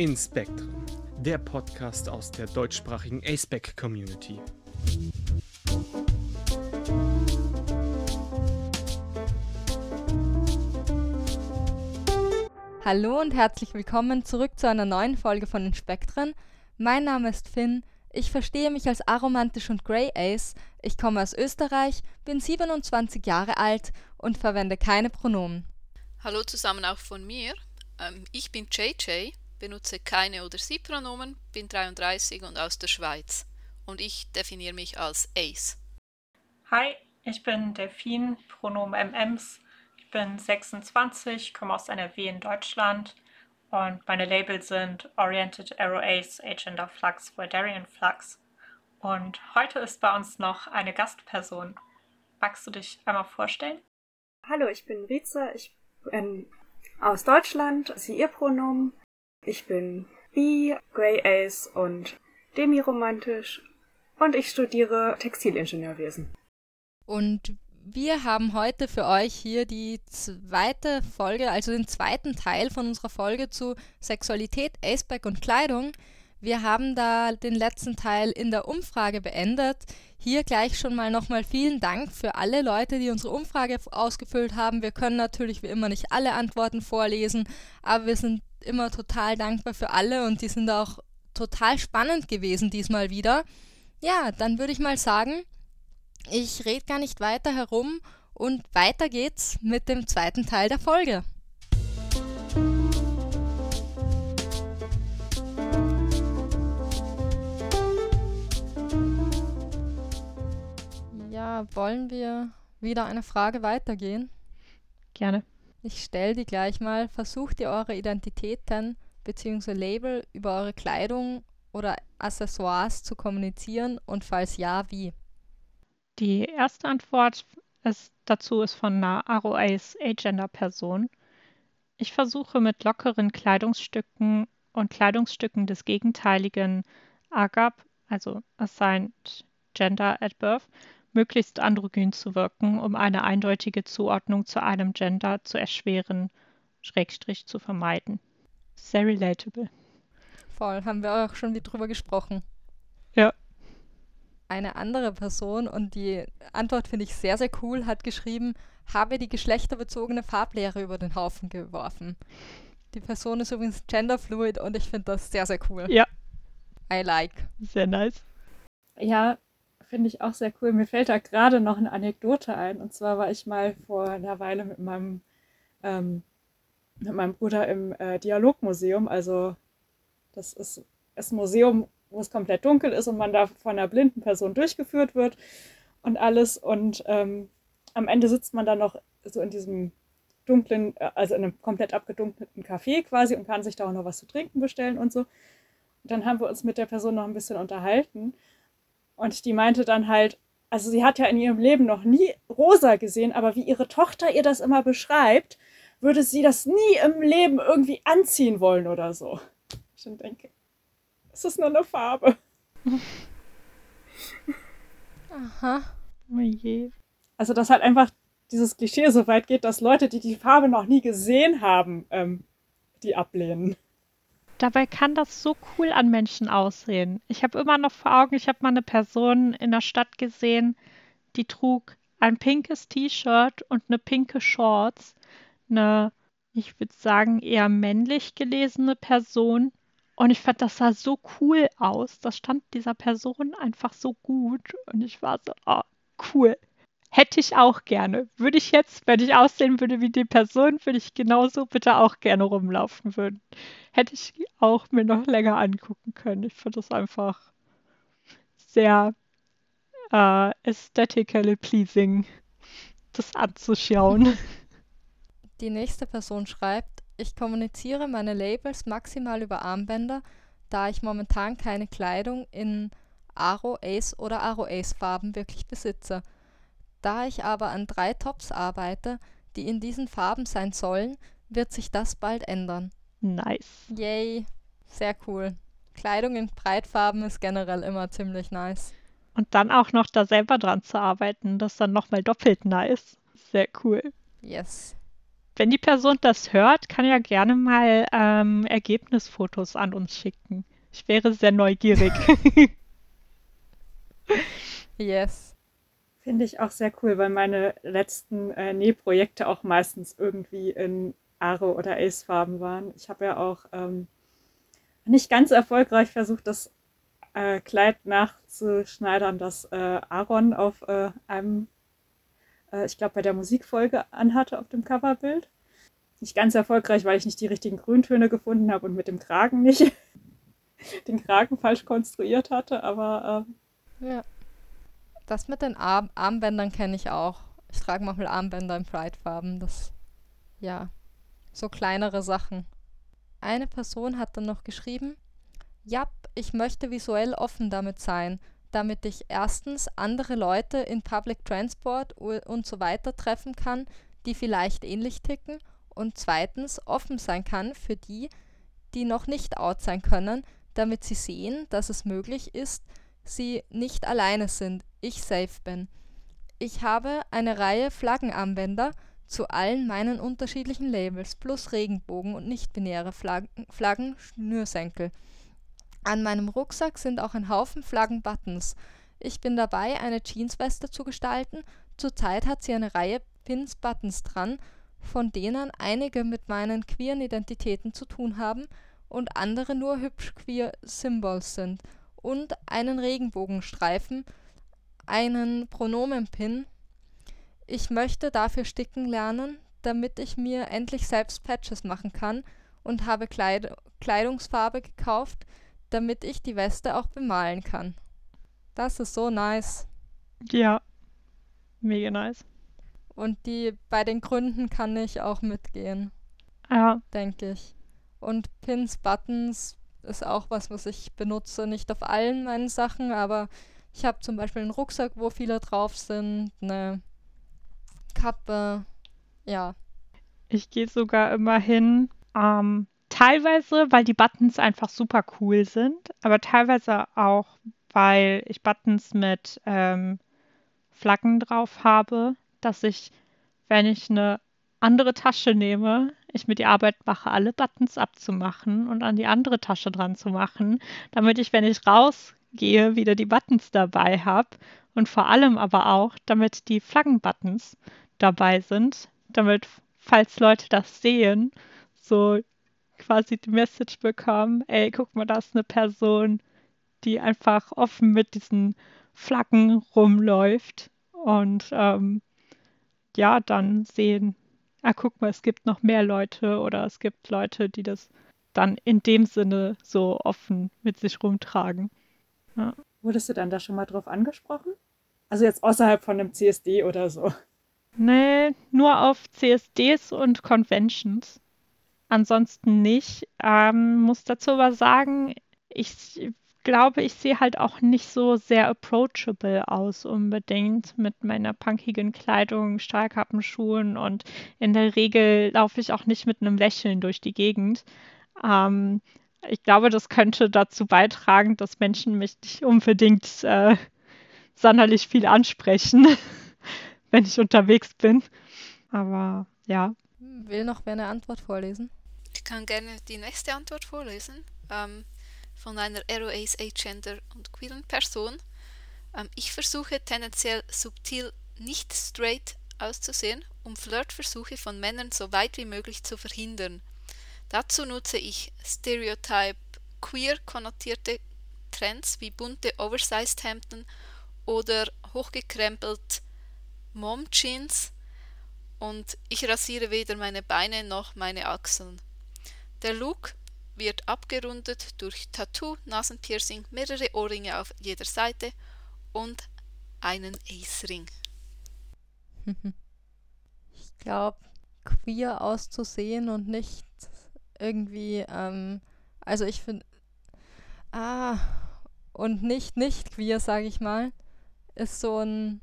Inspectrum, der Podcast aus der deutschsprachigen ASPEC Community. Hallo und herzlich willkommen zurück zu einer neuen Folge von den Spektren. Mein Name ist Finn. Ich verstehe mich als aromantisch und Grey Ace. Ich komme aus Österreich, bin 27 Jahre alt und verwende keine Pronomen. Hallo zusammen auch von mir. Ähm, ich bin JJ, benutze keine oder sie Pronomen, bin 33 und aus der Schweiz. Und ich definiere mich als Ace. Hi, ich bin Delphine, Pronomen MMs. Ich bin 26, komme aus NRW in Deutschland und meine Labels sind Oriented Arrow Ace, Agenda Flux, Voidarian Flux. Und heute ist bei uns noch eine Gastperson. Magst du dich einmal vorstellen? Hallo, ich bin Riza, ich bin aus Deutschland, sie ihr Pronomen. Ich bin bi, Grey Ace und demiromantisch und ich studiere Textilingenieurwesen. Und wir haben heute für euch hier die zweite Folge, also den zweiten Teil von unserer Folge zu Sexualität, Aceback und Kleidung. Wir haben da den letzten Teil in der Umfrage beendet. Hier gleich schon mal nochmal vielen Dank für alle Leute, die unsere Umfrage ausgefüllt haben. Wir können natürlich wie immer nicht alle Antworten vorlesen, aber wir sind immer total dankbar für alle und die sind auch total spannend gewesen diesmal wieder. Ja, dann würde ich mal sagen, ich rede gar nicht weiter herum und weiter geht's mit dem zweiten Teil der Folge. Wollen wir wieder eine Frage weitergehen? Gerne. Ich stelle die gleich mal. Versucht ihr eure Identitäten bzw. Label über eure Kleidung oder Accessoires zu kommunizieren und falls ja, wie? Die erste Antwort ist, dazu ist von einer ROAs Agender-Person. Ich versuche mit lockeren Kleidungsstücken und Kleidungsstücken des gegenteiligen AGAP, also Assigned Gender at Birth, möglichst androgyn zu wirken, um eine eindeutige Zuordnung zu einem Gender zu erschweren, Schrägstrich zu vermeiden. Sehr relatable. Voll, haben wir auch schon wieder drüber gesprochen. Ja eine andere Person, und die Antwort finde ich sehr, sehr cool, hat geschrieben, habe die geschlechterbezogene Farblehre über den Haufen geworfen. Die Person ist übrigens genderfluid und ich finde das sehr, sehr cool. Ja. I like. Sehr nice. Ja, finde ich auch sehr cool. Mir fällt da gerade noch eine Anekdote ein. Und zwar war ich mal vor einer Weile mit meinem, ähm, mit meinem Bruder im äh, Dialogmuseum. Also das ist das Museum wo es komplett dunkel ist und man da von einer blinden Person durchgeführt wird und alles. Und ähm, am Ende sitzt man dann noch so in diesem dunklen, äh, also in einem komplett abgedunkelten Café quasi und kann sich da auch noch was zu trinken bestellen und so. Dann haben wir uns mit der Person noch ein bisschen unterhalten. Und die meinte dann halt, also sie hat ja in ihrem Leben noch nie rosa gesehen, aber wie ihre Tochter ihr das immer beschreibt, würde sie das nie im Leben irgendwie anziehen wollen oder so. Ich denke, es ist nur eine Farbe. Aha. Oh je. Also, dass halt einfach dieses Klischee so weit geht, dass Leute, die die Farbe noch nie gesehen haben, ähm, die ablehnen. Dabei kann das so cool an Menschen aussehen. Ich habe immer noch vor Augen, ich habe mal eine Person in der Stadt gesehen, die trug ein pinkes T-Shirt und eine pinke Shorts. Eine, ich würde sagen, eher männlich gelesene Person und ich fand, das sah so cool aus. Das stand dieser Person einfach so gut. Und ich war so, oh, cool. Hätte ich auch gerne. Würde ich jetzt, wenn ich aussehen würde wie die Person, würde ich genauso bitte auch gerne rumlaufen würden. Hätte ich auch mir noch länger angucken können. Ich finde das einfach sehr äh, aesthetically pleasing, das anzuschauen. Die nächste Person schreibt, ich kommuniziere meine Labels maximal über Armbänder, da ich momentan keine Kleidung in Aro Ace oder Aro Ace Farben wirklich besitze. Da ich aber an drei Tops arbeite, die in diesen Farben sein sollen, wird sich das bald ändern. Nice. Yay. Sehr cool. Kleidung in Breitfarben ist generell immer ziemlich nice. Und dann auch noch da selber dran zu arbeiten, das ist dann nochmal doppelt nice. Sehr cool. Yes. wenn die Person das hört, kann ja gerne mal ähm, Ergebnisfotos an uns schicken. Ich wäre sehr neugierig. yes. Finde ich auch sehr cool, weil meine letzten äh, Nähprojekte auch meistens irgendwie in Aro oder Ace-Farben waren. Ich habe ja auch ähm, nicht ganz erfolgreich versucht, das äh, Kleid nachzuschneidern, das äh, Aaron auf äh, einem, äh, ich glaube, bei der Musikfolge anhatte auf dem Coverbild. Nicht ganz erfolgreich, weil ich nicht die richtigen Grüntöne gefunden habe und mit dem Kragen nicht den Kragen falsch konstruiert hatte, aber. Ähm, ja. Das mit den Arm Armbändern kenne ich auch. Ich trage manchmal Armbänder in Pride-Farben. Das, ja, so kleinere Sachen. Eine Person hat dann noch geschrieben, Jap, ich möchte visuell offen damit sein, damit ich erstens andere Leute in Public Transport und so weiter treffen kann, die vielleicht ähnlich ticken und zweitens offen sein kann für die, die noch nicht out sein können, damit sie sehen, dass es möglich ist, sie nicht alleine sind, ich safe bin. Ich habe eine Reihe Flaggenarmbänder zu allen meinen unterschiedlichen Labels plus Regenbogen und nicht-binäre Flaggen, Flaggen Schnürsenkel. An meinem Rucksack sind auch ein Haufen Flaggen-Buttons. Ich bin dabei, eine Jeansweste zu gestalten. Zurzeit hat sie eine Reihe Pins-Buttons dran, von denen einige mit meinen queeren Identitäten zu tun haben und andere nur hübsch queer Symbols sind und einen Regenbogenstreifen, einen Pronomen-Pin. Ich möchte dafür sticken lernen, damit ich mir endlich selbst Patches machen kann und habe Kleid Kleidungsfarbe gekauft, damit ich die Weste auch bemalen kann. Das ist so nice. Ja, mega nice. Und die bei den Gründen kann ich auch mitgehen. Ja. Denke ich. Und Pins, Buttons ist auch was, was ich benutze. Nicht auf allen meinen Sachen, aber ich habe zum Beispiel einen Rucksack, wo viele drauf sind, eine Kappe. Ja. Ich gehe sogar immer hin. Ähm, teilweise, weil die Buttons einfach super cool sind, aber teilweise auch, weil ich Buttons mit ähm, Flaggen drauf habe, dass ich, wenn ich eine andere Tasche nehme, ich mir die Arbeit mache, alle Buttons abzumachen und an die andere Tasche dran zu machen, damit ich, wenn ich rausgehe, wieder die Buttons dabei habe und vor allem aber auch, damit die Flaggenbuttons dabei sind, damit, falls Leute das sehen, so quasi die Message bekommen, ey, guck mal, da ist eine Person, die einfach offen mit diesen Flaggen rumläuft und ähm, ja, dann sehen, ah, guck mal, es gibt noch mehr Leute oder es gibt Leute, die das dann in dem Sinne so offen mit sich rumtragen. Ja. Wurdest du dann da schon mal drauf angesprochen? Also jetzt außerhalb von einem CSD oder so? Nee, nur auf CSDs und Conventions. Ansonsten nicht. Ähm, muss dazu aber sagen, ich glaube, ich sehe halt auch nicht so sehr approachable aus unbedingt mit meiner punkigen Kleidung, Stahlkappenschuhen und in der Regel laufe ich auch nicht mit einem Lächeln durch die Gegend. Ähm, ich glaube, das könnte dazu beitragen, dass Menschen mich nicht unbedingt äh, sonderlich viel ansprechen, wenn ich unterwegs bin. Aber ja. Will noch wer eine Antwort vorlesen? Ich kann gerne die nächste Antwort vorlesen. Ähm, von einer ROAs Agender und queeren Person. Ähm, ich versuche tendenziell subtil nicht straight auszusehen, um Flirtversuche von Männern so weit wie möglich zu verhindern. Dazu nutze ich Stereotype queer konnotierte Trends wie bunte Oversized Hemden oder hochgekrempelt Mom Jeans und ich rasiere weder meine Beine noch meine Achseln. Der Look wird abgerundet durch Tattoo, Nasenpiercing, mehrere Ohrringe auf jeder Seite und einen Ace-Ring. Ich glaube, queer auszusehen und nicht irgendwie, ähm, also ich finde, ah, und nicht nicht queer, sage ich mal, ist so ein,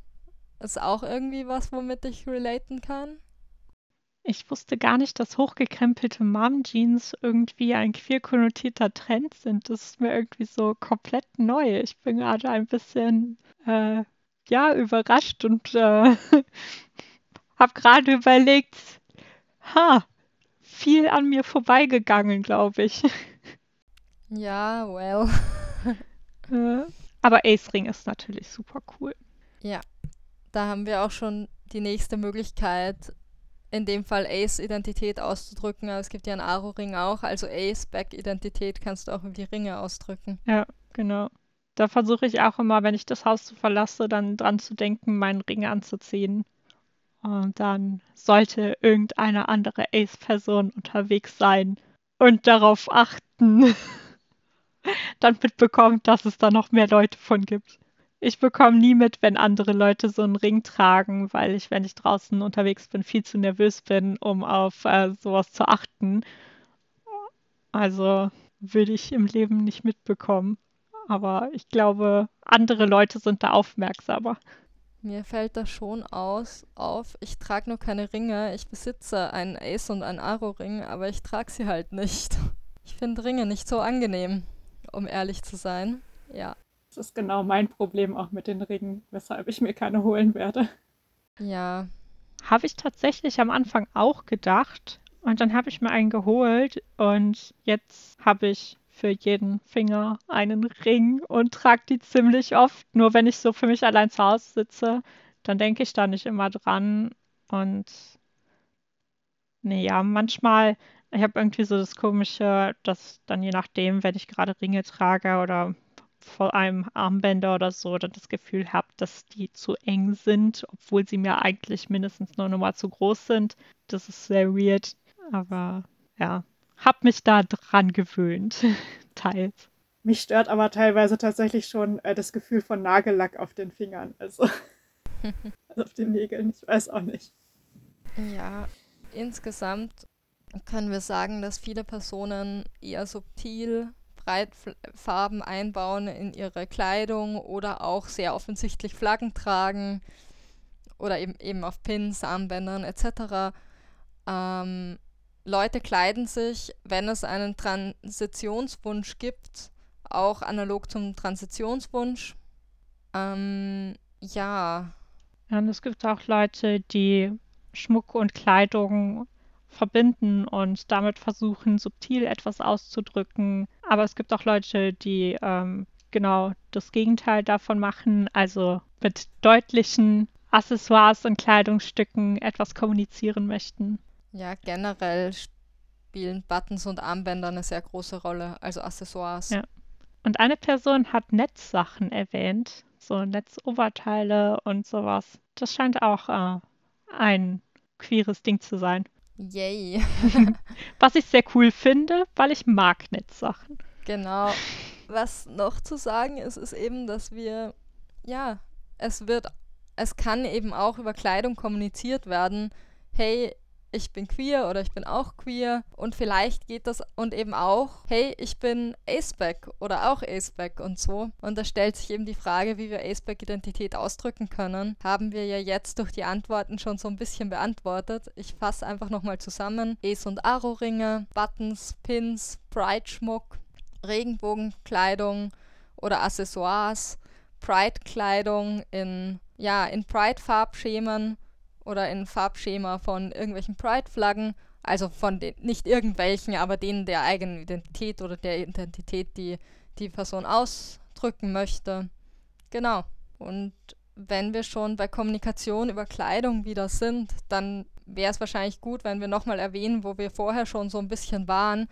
ist auch irgendwie was, womit ich relaten kann. Ich wusste gar nicht, dass hochgekrempelte Mom-Jeans irgendwie ein queer konnotierter Trend sind. Das ist mir irgendwie so komplett neu. Ich bin gerade ein bisschen, äh, ja, überrascht und äh, habe gerade überlegt, ha, viel an mir vorbeigegangen, glaube ich. Ja, well. Äh, Aber Ace Ring ist natürlich super cool. Ja, da haben wir auch schon die nächste Möglichkeit, in dem Fall Ace-Identität auszudrücken, aber es gibt ja einen Aro-Ring auch, also Ace-Back-Identität kannst du auch über die Ringe ausdrücken. Ja, genau. Da versuche ich auch immer, wenn ich das Haus zu verlasse, dann dran zu denken, meinen Ring anzuziehen. Und dann sollte irgendeine andere Ace-Person unterwegs sein und darauf achten, dann mitbekommt, dass es da noch mehr Leute von gibt. Ich bekomme nie mit, wenn andere Leute so einen Ring tragen, weil ich, wenn ich draußen unterwegs bin, viel zu nervös bin, um auf äh, sowas zu achten. Also würde ich im Leben nicht mitbekommen. Aber ich glaube, andere Leute sind da aufmerksamer. Mir fällt das schon aus, auf. Ich trage nur keine Ringe. Ich besitze einen Ace und einen Aro-Ring, aber ich trage sie halt nicht. Ich finde Ringe nicht so angenehm, um ehrlich zu sein. Ja. Das ist genau mein Problem auch mit den Ringen, weshalb ich mir keine holen werde. Ja. Habe ich tatsächlich am Anfang auch gedacht. Und dann habe ich mir einen geholt und jetzt habe ich für jeden Finger einen Ring und trage die ziemlich oft. Nur wenn ich so für mich allein zu Hause sitze, dann denke ich da nicht immer dran. Und naja, manchmal, ich habe irgendwie so das Komische, dass dann je nachdem, wenn ich gerade Ringe trage oder vor allem Armbänder oder so, dann das Gefühl habe, dass die zu eng sind, obwohl sie mir eigentlich mindestens nur nochmal zu groß sind. Das ist sehr weird. Aber ja, habe mich da dran gewöhnt, teils. Mich stört aber teilweise tatsächlich schon äh, das Gefühl von Nagellack auf den Fingern, also, also auf den Nägeln, ich weiß auch nicht. Ja, insgesamt können wir sagen, dass viele Personen eher subtil Breitfarben einbauen in ihre Kleidung oder auch sehr offensichtlich Flaggen tragen oder eben, eben auf Pins, Armbändern etc. Ähm, Leute kleiden sich, wenn es einen Transitionswunsch gibt, auch analog zum Transitionswunsch. Ähm, ja. Und es gibt auch Leute, die Schmuck und Kleidung verbinden und damit versuchen, subtil etwas auszudrücken. Aber es gibt auch Leute, die ähm, genau das Gegenteil davon machen, also mit deutlichen Accessoires und Kleidungsstücken etwas kommunizieren möchten. Ja, generell spielen Buttons und Armbänder eine sehr große Rolle, also Accessoires. Ja. Und eine Person hat Netzsachen erwähnt, so Netzoberteile und sowas. Das scheint auch äh, ein queeres Ding zu sein. Yay. Was ich sehr cool finde, weil ich mag Netzsachen. Genau. Was noch zu sagen ist, ist eben, dass wir, ja, es wird, es kann eben auch über Kleidung kommuniziert werden. Hey, ich bin queer oder ich bin auch queer und vielleicht geht das und eben auch, hey, ich bin Aceback oder auch Aceback und so. Und da stellt sich eben die Frage, wie wir Aceback-Identität ausdrücken können. Haben wir ja jetzt durch die Antworten schon so ein bisschen beantwortet. Ich fasse einfach nochmal zusammen. Ace- und Aro-Ringe, Buttons, Pins, Pride-Schmuck, Regenbogenkleidung oder Accessoires, Pride-Kleidung in, ja, in Pride-Farbschemen oder in Farbschema von irgendwelchen Pride-Flaggen, also von den, nicht irgendwelchen, aber denen der eigenen Identität oder der Identität, die die Person ausdrücken möchte. Genau. Und wenn wir schon bei Kommunikation über Kleidung wieder sind, dann wäre es wahrscheinlich gut, wenn wir nochmal erwähnen, wo wir vorher schon so ein bisschen waren,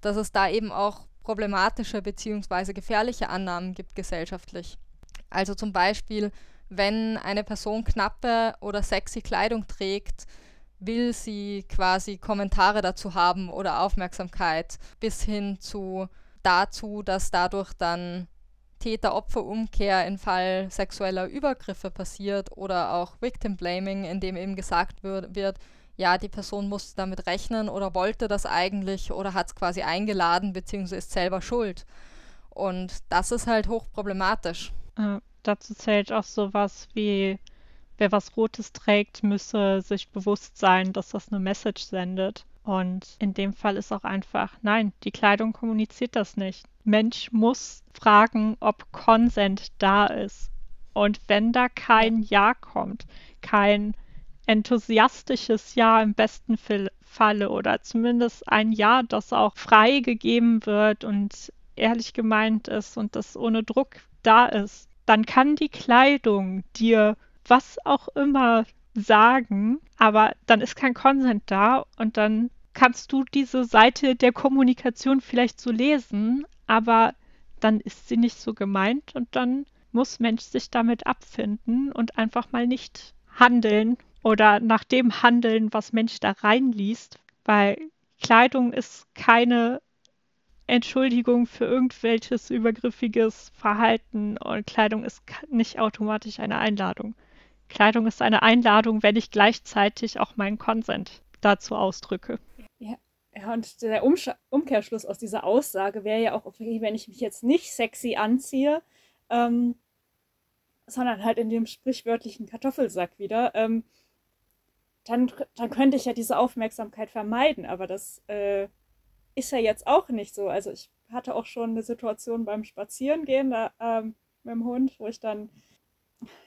dass es da eben auch problematische bzw. gefährliche Annahmen gibt gesellschaftlich. Also zum Beispiel, wenn eine Person knappe oder sexy Kleidung trägt, will sie quasi Kommentare dazu haben oder Aufmerksamkeit, bis hin zu dazu, dass dadurch dann Täter-Opfer-Umkehr im Fall sexueller Übergriffe passiert oder auch Victim Blaming, in dem eben gesagt wird, wird ja, die Person musste damit rechnen oder wollte das eigentlich oder hat es quasi eingeladen bzw. ist selber schuld. Und das ist halt hochproblematisch. Äh, dazu zählt auch sowas wie, wer was Rotes trägt, müsse sich bewusst sein, dass das eine Message sendet. Und in dem Fall ist auch einfach, nein, die Kleidung kommuniziert das nicht. Mensch muss fragen, ob Consent da ist. Und wenn da kein Ja kommt, kein enthusiastisches Ja im besten falle oder zumindest ein Ja, das auch frei gegeben wird und ehrlich gemeint ist und das ohne Druck da ist, dann kann die Kleidung dir was auch immer sagen, aber dann ist kein Consent da und dann kannst du diese Seite der Kommunikation vielleicht so lesen, aber dann ist sie nicht so gemeint und dann muss Mensch sich damit abfinden und einfach mal nicht handeln oder nach dem handeln, was Mensch da reinliest, weil Kleidung ist keine Entschuldigung für irgendwelches übergriffiges Verhalten und Kleidung ist nicht automatisch eine Einladung. Kleidung ist eine Einladung, wenn ich gleichzeitig auch meinen Consent dazu ausdrücke. Ja, und der Umsch Umkehrschluss aus dieser Aussage wäre ja auch, wenn ich mich jetzt nicht sexy anziehe, ähm, sondern halt in dem sprichwörtlichen Kartoffelsack wieder, ähm, dann, dann könnte ich ja diese Aufmerksamkeit vermeiden. Aber das äh, ist ja jetzt auch nicht so. Also ich hatte auch schon eine Situation beim Spazierengehen da, ähm, mit dem Hund, wo ich dann,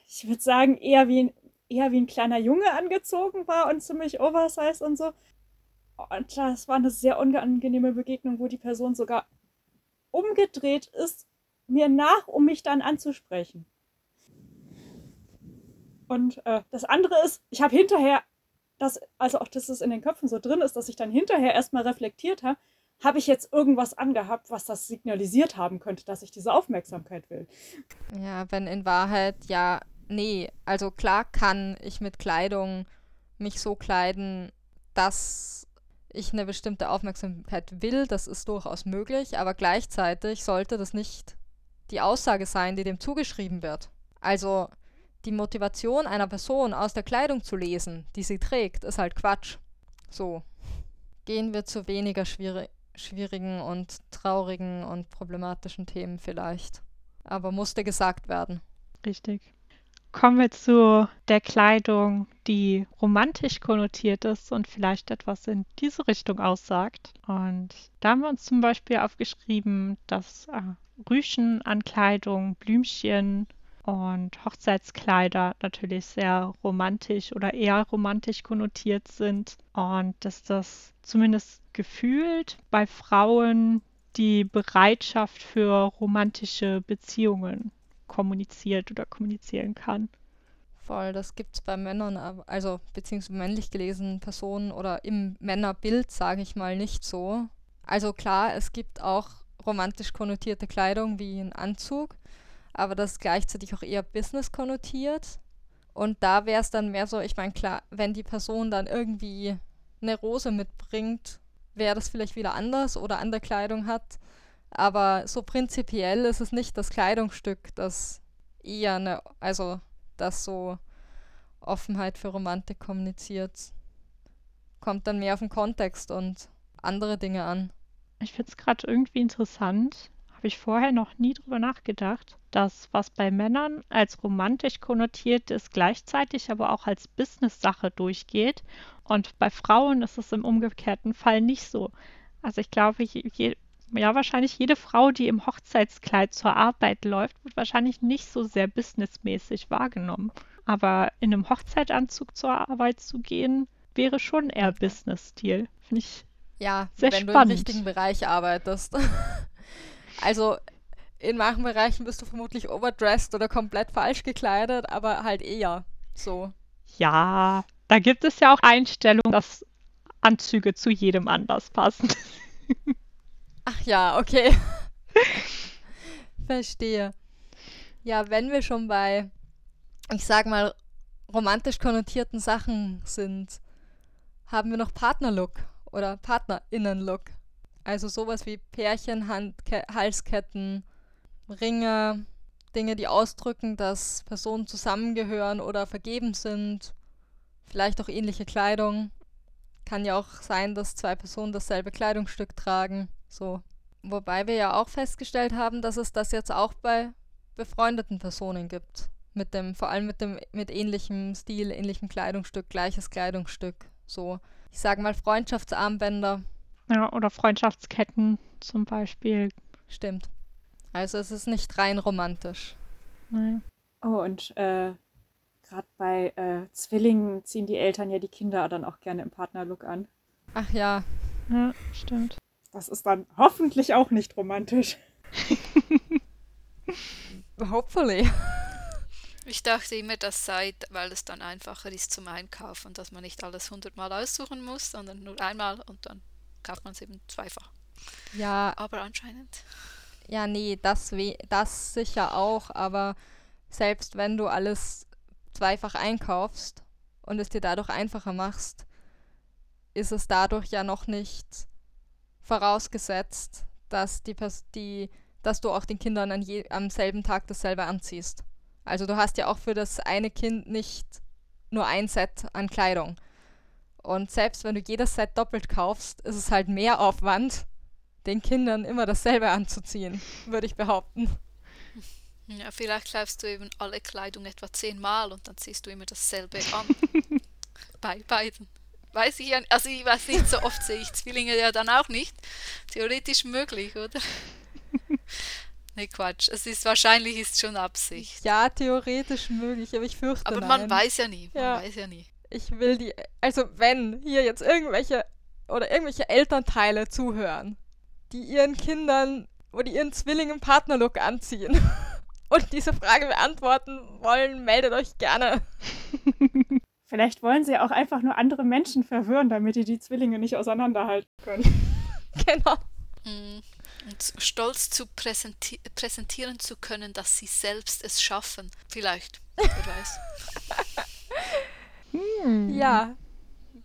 ich würde sagen, eher wie, eher wie ein kleiner Junge angezogen war und ziemlich oversized und so. Und das war eine sehr unangenehme Begegnung, wo die Person sogar umgedreht ist, mir nach, um mich dann anzusprechen. Und äh, das andere ist, ich habe hinterher, das, also auch, dass es in den Köpfen so drin ist, dass ich dann hinterher erstmal reflektiert habe, habe ich jetzt irgendwas angehabt, was das signalisiert haben könnte, dass ich diese Aufmerksamkeit will. Ja, wenn in Wahrheit ja, nee, also klar kann ich mit Kleidung mich so kleiden, dass ich eine bestimmte Aufmerksamkeit will, das ist durchaus möglich, aber gleichzeitig sollte das nicht die Aussage sein, die dem zugeschrieben wird. Also die Motivation einer Person aus der Kleidung zu lesen, die sie trägt, ist halt Quatsch. So. Gehen wir zu weniger schwierig, schwierigen und traurigen und problematischen Themen vielleicht. Aber musste gesagt werden. Richtig. Kommen wir zu der Kleidung, die romantisch konnotiert ist und vielleicht etwas in diese Richtung aussagt. Und da haben wir uns zum Beispiel aufgeschrieben, dass äh, Rüschen an Kleidung, Blümchen, und Hochzeitskleider natürlich sehr romantisch oder eher romantisch konnotiert sind und dass das zumindest gefühlt bei Frauen die Bereitschaft für romantische Beziehungen kommuniziert oder kommunizieren kann. Voll, das gibt es bei Männern, also beziehungsweise männlich gelesenen Personen oder im Männerbild, sage ich mal, nicht so. Also klar, es gibt auch romantisch konnotierte Kleidung wie ein Anzug, aber das ist gleichzeitig auch eher Business konnotiert. Und da wäre es dann mehr so, ich meine, klar, wenn die Person dann irgendwie eine Rose mitbringt, wäre das vielleicht wieder anders oder andere Kleidung hat. Aber so prinzipiell ist es nicht das Kleidungsstück, das eher eine, also das so Offenheit für Romantik kommuniziert. Kommt dann mehr auf den Kontext und andere Dinge an. Ich finde es gerade irgendwie interessant, habe ich vorher noch nie drüber nachgedacht, dass was bei Männern als romantisch konnotiert ist, gleichzeitig aber auch als Business-Sache durchgeht. Und bei Frauen ist es im umgekehrten Fall nicht so. Also ich glaube, je, ja, wahrscheinlich jede Frau, die im Hochzeitskleid zur Arbeit läuft, wird wahrscheinlich nicht so sehr businessmäßig wahrgenommen. Aber in einem Hochzeitanzug zur Arbeit zu gehen, wäre schon eher Business-Stil. Finde ich ja, sehr wenn spannend. du im richtigen Bereich arbeitest. Also in manchen Bereichen bist du vermutlich overdressed oder komplett falsch gekleidet, aber halt eher so. Ja, da gibt es ja auch Einstellungen, dass Anzüge zu jedem Anlass passen. Ach ja, okay. Verstehe. Ja, wenn wir schon bei, ich sag mal, romantisch konnotierten Sachen sind, haben wir noch Partnerlook oder Partnerinnenlook. Also sowas wie Pärchen, Handke Halsketten, Ringe, Dinge, die ausdrücken, dass Personen zusammengehören oder vergeben sind. Vielleicht auch ähnliche Kleidung. Kann ja auch sein, dass zwei Personen dasselbe Kleidungsstück tragen. So. Wobei wir ja auch festgestellt haben, dass es das jetzt auch bei befreundeten Personen gibt. Mit dem, vor allem mit dem, mit ähnlichem Stil, ähnlichem Kleidungsstück, gleiches Kleidungsstück. So. Ich sage mal Freundschaftsarmbänder ja, oder Freundschaftsketten zum Beispiel. Stimmt. Also es ist nicht rein romantisch. Nein. Oh, und äh, gerade bei äh, Zwillingen ziehen die Eltern ja die Kinder dann auch gerne im Partnerlook an. Ach ja. Ja, stimmt. Das ist dann hoffentlich auch nicht romantisch. Hopefully. Ich dachte immer, das sei, weil es dann einfacher ist zum Einkaufen, dass man nicht alles hundertmal aussuchen muss, sondern nur einmal und dann kauft man es eben zweifach. Ja, Aber anscheinend. ja, nee, das, we das sicher auch, aber selbst wenn du alles zweifach einkaufst und es dir dadurch einfacher machst, ist es dadurch ja noch nicht vorausgesetzt, dass die, Pers die dass du auch den Kindern an je am selben Tag dasselbe anziehst. Also du hast ja auch für das eine Kind nicht nur ein Set an Kleidung. Und selbst wenn du jedes Set doppelt kaufst, ist es halt mehr Aufwand, den Kindern immer dasselbe anzuziehen, würde ich behaupten. Ja, vielleicht kaufst du eben alle Kleidung etwa zehnmal und dann ziehst du immer dasselbe an. Bei beiden. Weiß ich ja, also ich weiß nicht, so oft sehe ich Zwillinge ja dann auch nicht. Theoretisch möglich, oder? nee, Quatsch. Es ist wahrscheinlich ist schon Absicht. Ja, theoretisch möglich, aber ich fürchte Aber nein. man weiß ja nie. Man Ja. weiß ja nie. Ich will die, also wenn hier jetzt irgendwelche oder irgendwelche Elternteile zuhören, die ihren Kindern oder ihren Zwillingen Partnerlook anziehen und diese Frage beantworten wollen, meldet euch gerne. Vielleicht wollen sie auch einfach nur andere Menschen verwirren, damit die die Zwillinge nicht auseinanderhalten können. Genau. Mm. Und stolz zu präsenti präsentieren zu können, dass sie selbst es schaffen. Vielleicht. Wer weiß. Ja.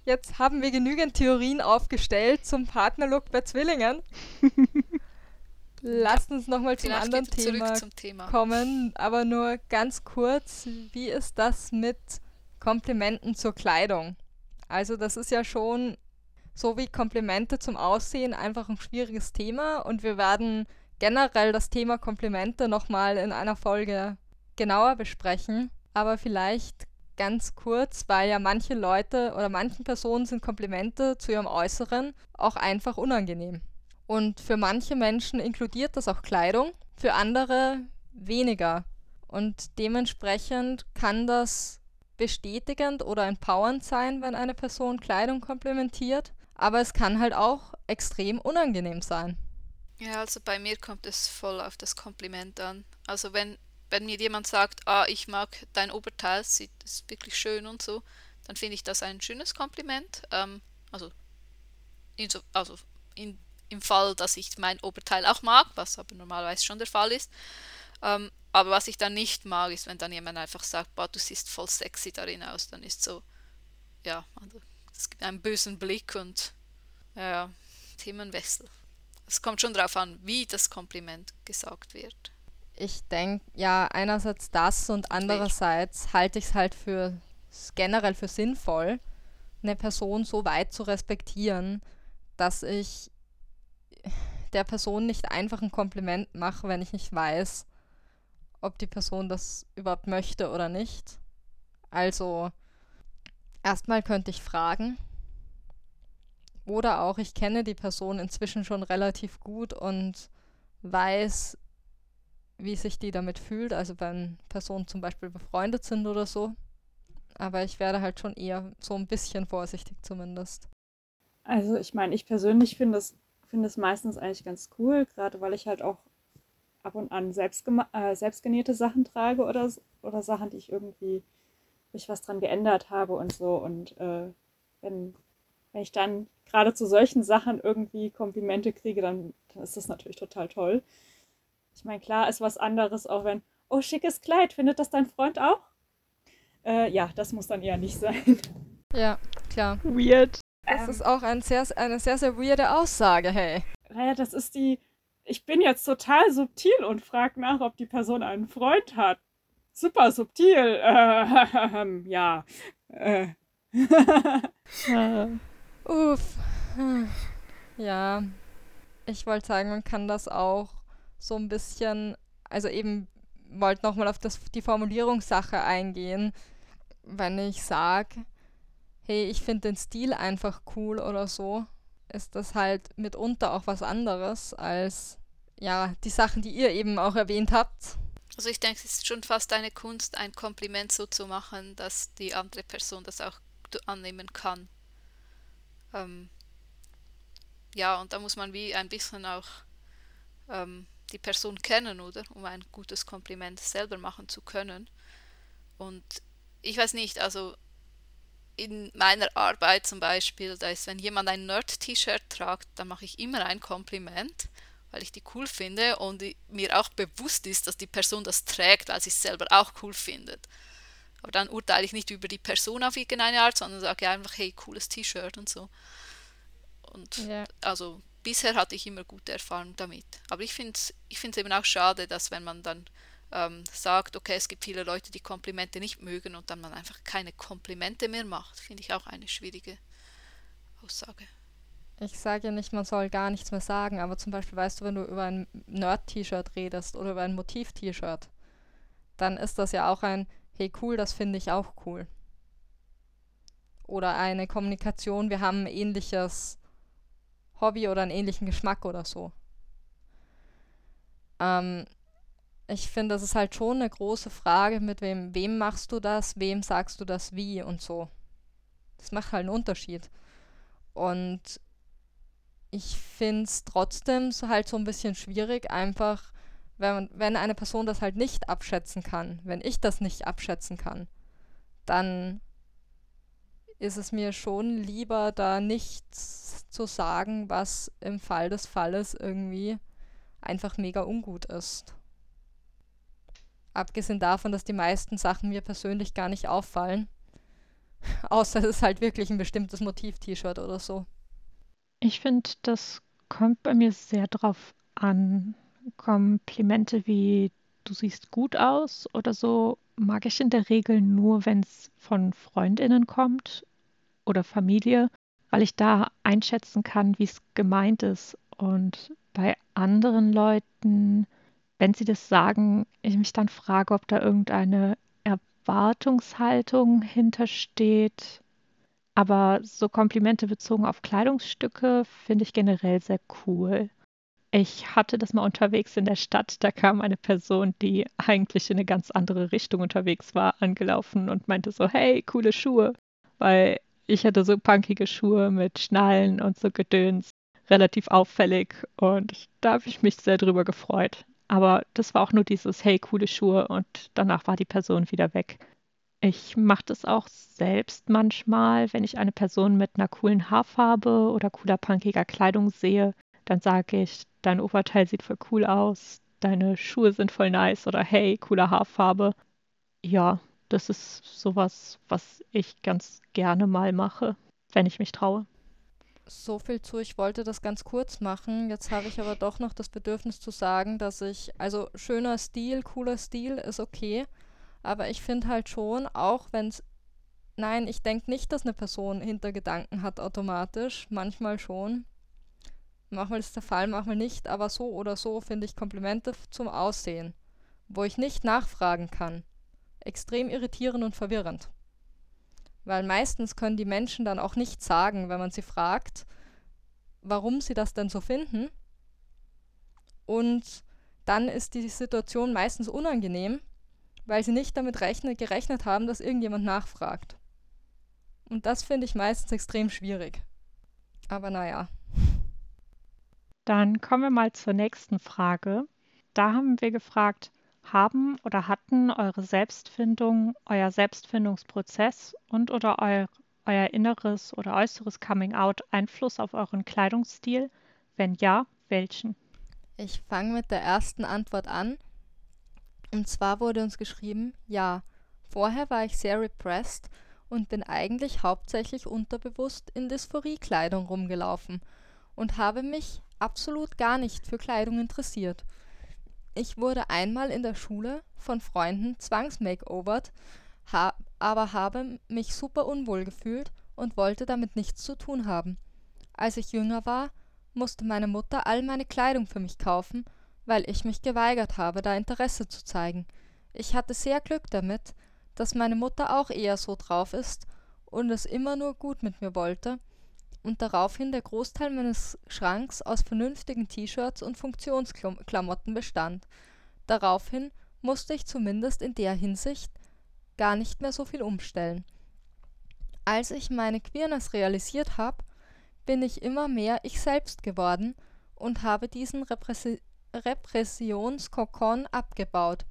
Jetzt haben wir genügend Theorien aufgestellt zum Partnerlook bei Zwillingen. Lasst uns nochmal zum anderen Thema zum Thema. kommen, aber nur ganz kurz. Wie ist das mit Komplimenten zur Kleidung? Also das ist ja schon so wie Komplimente zum Aussehen einfach ein schwieriges Thema und wir werden generell das Thema Komplimente nochmal in einer Folge genauer besprechen. Aber vielleicht ganz kurz, weil ja manche Leute oder manchen Personen sind Komplimente zu ihrem Äußeren auch einfach unangenehm. Und für manche Menschen inkludiert das auch Kleidung, für andere weniger. Und dementsprechend kann das bestätigend oder empowernd sein, wenn eine Person Kleidung komplimentiert. Aber es kann halt auch extrem unangenehm sein. Ja, also bei mir kommt es voll auf das Kompliment an. Also wenn, wenn mir jemand sagt, ah, ich mag dein Oberteil, sieht ist wirklich schön und so, dann finde ich das ein schönes Kompliment. Ähm, also in so, also in, im Fall, dass ich mein Oberteil auch mag, was aber normalerweise schon der Fall ist. Ähm, aber was ich dann nicht mag, ist, wenn dann jemand einfach sagt, boah, du siehst voll sexy darin aus, dann ist so, ja, also, es gibt einen bösen Blick und ja, Themenwechsel. Es kommt schon darauf an, wie das Kompliment gesagt wird. Ich denke, ja, einerseits das und andererseits halte ich es halt für generell für sinnvoll, eine Person so weit zu respektieren, dass ich der Person nicht einfach ein Kompliment mache, wenn ich nicht weiß, ob die Person das überhaupt möchte oder nicht. Also, erstmal könnte ich fragen. Oder auch, ich kenne die Person inzwischen schon relativ gut und weiß, wie sich die damit fühlt, also wenn Personen zum Beispiel befreundet sind oder so. Aber ich werde halt schon eher so ein bisschen vorsichtig zumindest. Also ich meine, ich persönlich finde es, finde meistens eigentlich ganz cool, gerade weil ich halt auch ab und an selbstgema- äh, selbstgenähte Sachen trage oder, oder Sachen, die ich irgendwie, wo ich was dran geändert habe und so. Und äh, wenn, wenn ich dann gerade zu solchen Sachen irgendwie Komplimente kriege, dann, dann ist das natürlich total toll. Ich meine, klar ist was anderes, auch wenn, oh, schickes Kleid, findet das dein Freund auch? Äh, ja, das muss dann eher nicht sein. Ja, klar. Weird. Das Ähm. ist auch ein sehr, eine sehr, sehr weirde Aussage, hey. Naja, das ist die. Ich bin jetzt total subtil und frage nach, ob die Person einen Freund hat. Super subtil. Äh, ja. Äh. Äh, Uff. Ja, ich wollte sagen, man kann das auch so ein bisschen, also eben wollte nochmal auf das, die Formulierungssache eingehen. Wenn ich sage, hey, ich finde den Stil einfach cool oder so, ist das halt mitunter auch was anderes als, ja, die Sachen, die ihr eben auch erwähnt habt. Also ich denke, es ist schon fast eine Kunst, ein Kompliment so zu machen, dass die andere Person das auch annehmen kann. Ähm, ja, und da muss man wie ein bisschen auch ähm, die Person kennen, oder? Um ein gutes Kompliment selber machen zu können. Und ich weiß nicht, also in meiner Arbeit zum Beispiel, da ist, wenn jemand ein Nerd-T-Shirt tragt, dann mache ich immer ein Kompliment, weil ich die cool finde und mir auch bewusst ist, dass die Person das trägt, weil sie es selber auch cool findet. Aber dann urteile ich nicht über die Person auf irgendeine Art, sondern sage einfach, hey, cooles T-Shirt und so. Und ja. also bisher hatte ich immer gute Erfahrungen damit. Aber ich finde es ich eben auch schade, dass wenn man dann ähm, sagt, okay, es gibt viele Leute, die Komplimente nicht mögen und dann man einfach keine Komplimente mehr macht, finde ich auch eine schwierige Aussage. Ich sage ja nicht, man soll gar nichts mehr sagen, aber zum Beispiel weißt du, wenn du über ein Nerd-T-Shirt redest oder über ein Motiv-T-Shirt, dann ist das ja auch ein, hey cool, das finde ich auch cool. Oder eine Kommunikation, wir haben ähnliches Hobby oder einen ähnlichen Geschmack oder so. Ähm, ich finde, das ist halt schon eine große Frage, mit wem, wem machst du das, wem sagst du das wie und so. Das macht halt einen Unterschied. Und ich finde es trotzdem halt so ein bisschen schwierig, einfach, wenn, wenn eine Person das halt nicht abschätzen kann, wenn ich das nicht abschätzen kann, dann ist es mir schon lieber, da nichts zu sagen, was im Fall des Falles irgendwie einfach mega ungut ist. Abgesehen davon, dass die meisten Sachen mir persönlich gar nicht auffallen. Außer es ist halt wirklich ein bestimmtes Motiv-T-Shirt oder so. Ich finde, das kommt bei mir sehr drauf an. Komplimente wie du siehst gut aus oder so mag ich in der Regel nur, wenn es von Freundinnen kommt oder Familie, weil ich da einschätzen kann, wie es gemeint ist. Und bei anderen Leuten, wenn sie das sagen, ich mich dann frage, ob da irgendeine Erwartungshaltung hintersteht. Aber so Komplimente bezogen auf Kleidungsstücke finde ich generell sehr cool. Ich hatte das mal unterwegs in der Stadt. Da kam eine Person, die eigentlich in eine ganz andere Richtung unterwegs war, angelaufen und meinte so, hey, coole Schuhe. Weil ich hatte so punkige Schuhe mit Schnallen und so Gedöns, relativ auffällig und da habe ich mich sehr drüber gefreut. Aber das war auch nur dieses, hey, coole Schuhe und danach war die Person wieder weg. Ich mache das auch selbst manchmal, wenn ich eine Person mit einer coolen Haarfarbe oder cooler punkiger Kleidung sehe, dann sage ich, dein Oberteil sieht voll cool aus, deine Schuhe sind voll nice oder hey, coole Haarfarbe. Ja, das ist sowas, was ich ganz gerne mal mache, wenn ich mich traue. So viel zu, ich wollte das ganz kurz machen. Jetzt habe ich aber doch noch das Bedürfnis zu sagen, dass ich, also schöner Stil, cooler Stil ist okay, aber ich finde halt schon, auch wenn es, nein, ich denke nicht, dass eine Person Hintergedanken hat automatisch, manchmal schon. Manchmal ist der Fall, manchmal nicht, aber so oder so finde ich Komplimente zum Aussehen, wo ich nicht nachfragen kann extrem irritierend und verwirrend. Weil meistens können die Menschen dann auch nicht sagen, wenn man sie fragt, warum sie das denn so finden. Und dann ist die Situation meistens unangenehm, weil sie nicht damit rechne, gerechnet haben, dass irgendjemand nachfragt. Und das finde ich meistens extrem schwierig. Aber naja. Dann kommen wir mal zur nächsten Frage. Da haben wir gefragt, haben oder hatten eure Selbstfindung, euer Selbstfindungsprozess und oder eu euer inneres oder äußeres Coming-out Einfluss auf euren Kleidungsstil? Wenn ja, welchen? Ich fange mit der ersten Antwort an. Und zwar wurde uns geschrieben, ja, vorher war ich sehr repressed und bin eigentlich hauptsächlich unterbewusst in Dysphoriekleidung rumgelaufen und habe mich absolut gar nicht für Kleidung interessiert. Ich wurde einmal in der Schule von Freunden zwangsmakeovert, aber habe mich super unwohl gefühlt und wollte damit nichts zu tun haben. Als ich jünger war, musste meine Mutter all meine Kleidung für mich kaufen, weil ich mich geweigert habe, da Interesse zu zeigen. Ich hatte sehr Glück damit, dass meine Mutter auch eher so drauf ist und es immer nur gut mit mir wollte und daraufhin der Großteil meines Schranks aus vernünftigen T-Shirts und Funktionsklamotten bestand. Daraufhin musste ich zumindest in der Hinsicht gar nicht mehr so viel umstellen. Als ich meine Queerness realisiert habe, bin ich immer mehr ich selbst geworden und habe diesen Repressi Repressionskokon abgebaut.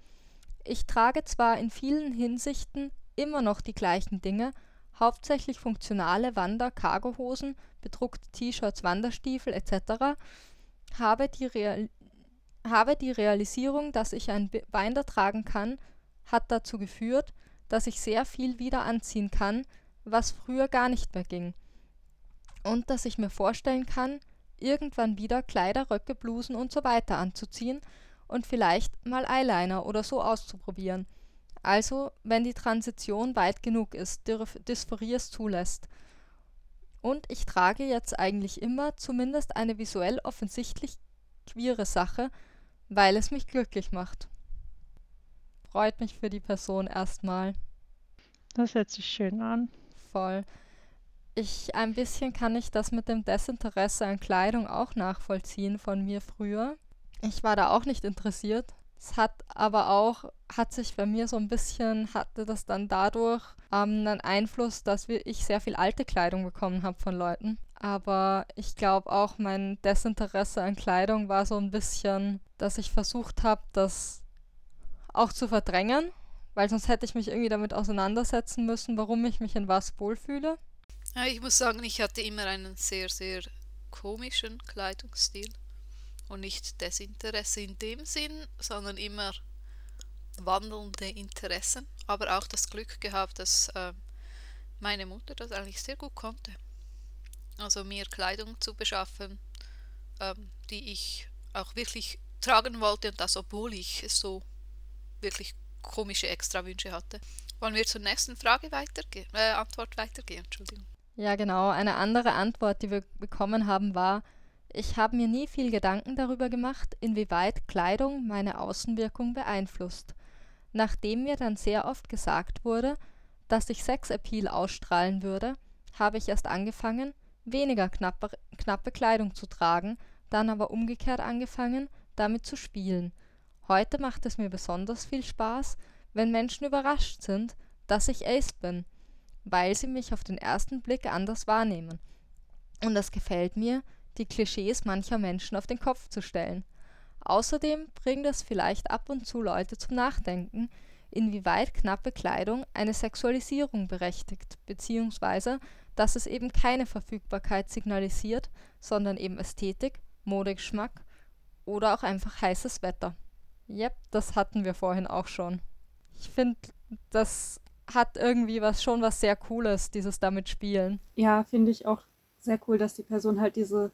Ich trage zwar in vielen Hinsichten immer noch die gleichen Dinge, hauptsächlich funktionale Wander-Cargohosen, bedruckte T-Shirts, Wanderstiefel etc., habe die, Realisierung, dass ich ein Binder tragen kann, hat dazu geführt, dass ich sehr viel wieder anziehen kann, was früher gar nicht mehr ging. Und dass ich mir vorstellen kann, irgendwann wieder Kleider, Röcke, Blusen und so weiter anzuziehen und vielleicht mal Eyeliner oder so auszuprobieren. Also, wenn die Transition weit genug ist, Dysphorie es zulässt. Und ich trage jetzt eigentlich immer zumindest eine visuell offensichtlich queere Sache, weil es mich glücklich macht. Freut mich für die Person erstmal. Das hört sich schön an. Voll. Ich ein bisschen kann ich das mit dem Desinteresse an Kleidung auch nachvollziehen von mir früher. Ich war da auch nicht interessiert. Es hat aber auch, hat sich bei mir so ein bisschen, hatte das dann dadurch ähm, einen Einfluss, dass ich sehr viel alte Kleidung bekommen habe von Leuten. Aber ich glaube auch, mein Desinteresse an Kleidung war so ein bisschen, dass ich versucht habe, das auch zu verdrängen, weil sonst hätte ich mich irgendwie damit auseinandersetzen müssen, warum ich mich in was wohlfühle. Ich muss sagen, ich hatte immer einen sehr, sehr komischen Kleidungsstil und nicht Desinteresse in dem Sinn, sondern immer wandelnde Interessen, aber auch das Glück gehabt, dass äh, meine Mutter das eigentlich sehr gut konnte. Also mir Kleidung zu beschaffen, ähm, die ich auch wirklich tragen wollte und das obwohl ich so wirklich komische Extrawünsche hatte. Wollen wir zur nächsten Frage weitergehen, äh, Antwort weitergehen, Entschuldigung. Ja, genau. Eine andere Antwort, die wir bekommen haben, war, ich habe mir nie viel Gedanken darüber gemacht, inwieweit Kleidung meine Außenwirkung beeinflusst. Nachdem mir dann sehr oft gesagt wurde, dass ich Sexappeal ausstrahlen würde, habe ich erst angefangen, weniger knappe, Kleidung zu tragen, dann aber umgekehrt angefangen, damit zu spielen – Heute macht es mir besonders viel Spaß, wenn Menschen überrascht sind, dass ich Ace bin, weil sie mich auf den ersten Blick anders wahrnehmen. Und es gefällt mir, die Klischees mancher Menschen auf den Kopf zu stellen. Außerdem bringt es vielleicht ab und zu Leute zum Nachdenken, inwieweit knappe Kleidung eine Sexualisierung berechtigt, beziehungsweise dass es eben keine Verfügbarkeit signalisiert, sondern eben Ästhetik, Modegeschmack oder auch einfach heißes Wetter. Yep, das hatten wir vorhin auch schon. Ich finde, das hat irgendwie was schon was sehr Cooles, dieses damit spielen. Ja, finde ich auch sehr cool, dass die Person halt diese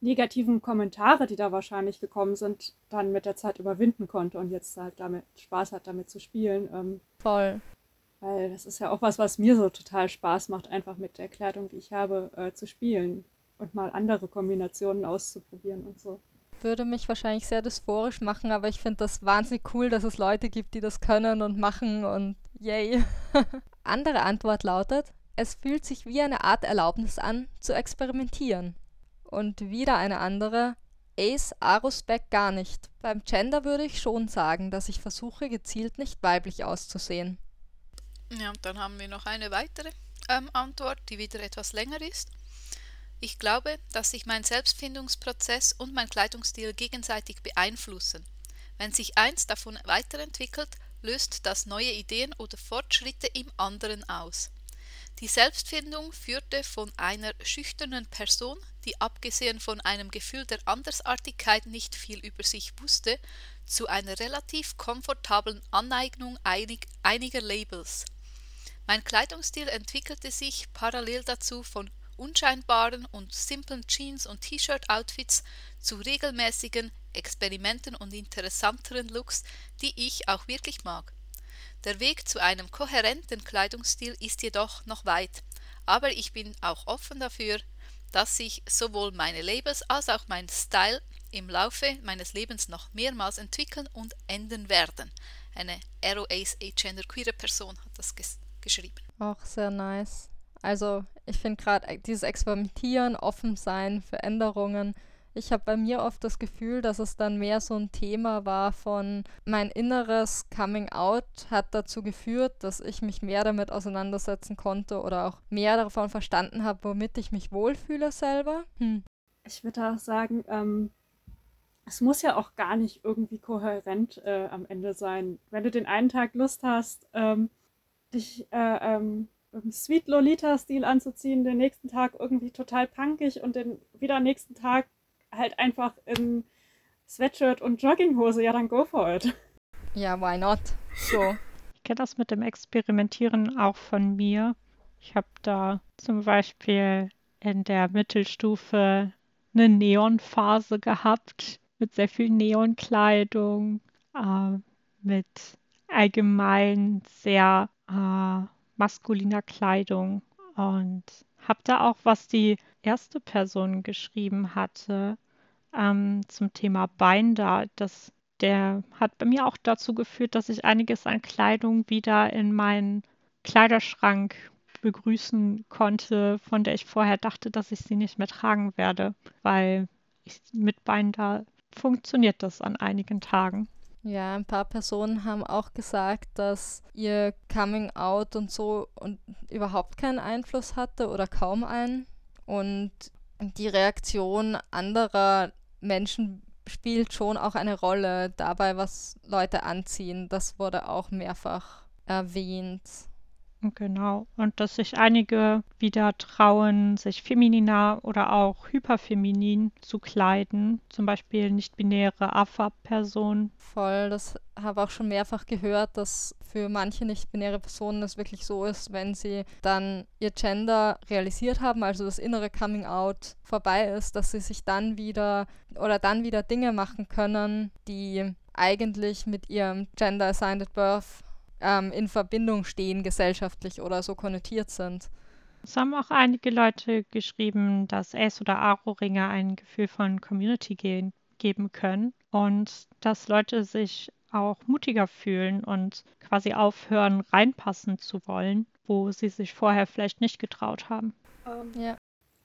negativen Kommentare, die da wahrscheinlich gekommen sind, dann mit der Zeit überwinden konnte und jetzt halt damit Spaß hat, damit zu spielen. Ähm, Voll. Weil das ist ja auch was, was mir so total Spaß macht, einfach mit der Kleidung, die ich habe, äh, zu spielen und mal andere Kombinationen auszuprobieren und so würde mich wahrscheinlich sehr dysphorisch machen, aber ich finde das wahnsinnig cool, dass es Leute gibt, die das können und machen und yay. Andere Antwort lautet, es fühlt sich wie eine Art Erlaubnis an, zu experimentieren. Und wieder eine andere, Ace Arusbeck gar nicht. Beim Gender würde ich schon sagen, dass ich versuche, gezielt nicht weiblich auszusehen. Ja, und dann haben wir noch eine weitere ähm, Antwort, die wieder etwas länger ist. Ich glaube, dass sich mein Selbstfindungsprozess und mein Kleidungsstil gegenseitig beeinflussen. Wenn sich eins davon weiterentwickelt, löst das neue Ideen oder Fortschritte im anderen aus. Die Selbstfindung führte von einer schüchternen Person, die abgesehen von einem Gefühl der Andersartigkeit nicht viel über sich wusste, zu einer relativ komfortablen Aneignung einig, einiger Labels. Mein Kleidungsstil entwickelte sich parallel dazu von unscheinbaren und simplen Jeans- und T-Shirt-Outfits zu regelmäßigen Experimenten und interessanteren Looks, die ich auch wirklich mag. Der Weg zu einem kohärenten Kleidungsstil ist jedoch noch weit, aber ich bin auch offen dafür, dass sich sowohl meine Labels als auch mein Style im Laufe meines Lebens noch mehrmals entwickeln und enden werden. Eine Aero Ace Agender queere Person hat das ges geschrieben. Auch sehr nice. Also ich finde gerade äh, dieses Experimentieren, offen sein für Änderungen Ich habe bei mir oft das Gefühl, dass es dann mehr so ein Thema war von mein inneres Coming Out hat dazu geführt, dass ich mich mehr damit auseinandersetzen konnte oder auch mehr davon verstanden habe, womit ich mich wohlfühle selber. Hm. Ich würde auch sagen, ähm, es muss ja auch gar nicht irgendwie kohärent äh, am Ende sein. Wenn du den einen Tag Lust hast, ähm, dich äh, ähm, im Sweet Lolita-Stil anzuziehen, den nächsten Tag irgendwie total punkig und den wieder nächsten Tag halt einfach in Sweatshirt und Jogginghose, ja, dann go for it. Ja, why not? So. Ich kenne das mit dem Experimentieren auch von mir. Ich habe da zum Beispiel in der Mittelstufe eine Neonphase gehabt mit sehr viel Neonkleidung, äh, mit allgemein sehr äh, maskuliner Kleidung und habe da auch, was die erste Person geschrieben hatte, ähm, zum Thema Binder. Das, der hat bei mir auch dazu geführt, dass ich einiges an Kleidung wieder in meinen Kleiderschrank begrüßen konnte, von der ich vorher dachte, dass ich sie nicht mehr tragen werde, weil ich, mit Binder funktioniert das an einigen Tagen. Ja, ein paar Personen haben auch gesagt, dass ihr Coming Out und so und überhaupt keinen Einfluss hatte oder kaum einen. Und die Reaktion anderer Menschen spielt schon auch eine Rolle dabei, was Leute anziehen. Das wurde auch mehrfach erwähnt. Genau. Und dass sich einige wieder trauen, sich femininer oder auch hyperfeminin zu kleiden. Zum Beispiel nicht-binäre AFAB-Personen. Voll, das habe auch schon mehrfach gehört, dass für manche nicht-binäre Personen es wirklich so ist, wenn sie dann ihr Gender realisiert haben, also das innere Coming Out vorbei ist, dass sie sich dann wieder oder dann wieder Dinge machen können, die eigentlich mit ihrem Gender Assigned at Birth ähm, in Verbindung stehen gesellschaftlich oder so konnotiert sind. Es haben auch einige Leute geschrieben, dass Ace oder Aro-Ringe ein Gefühl von Community ge geben können und dass Leute sich auch mutiger fühlen und quasi aufhören, reinpassen zu wollen, wo sie sich vorher vielleicht nicht getraut haben. Um, ähm, ja.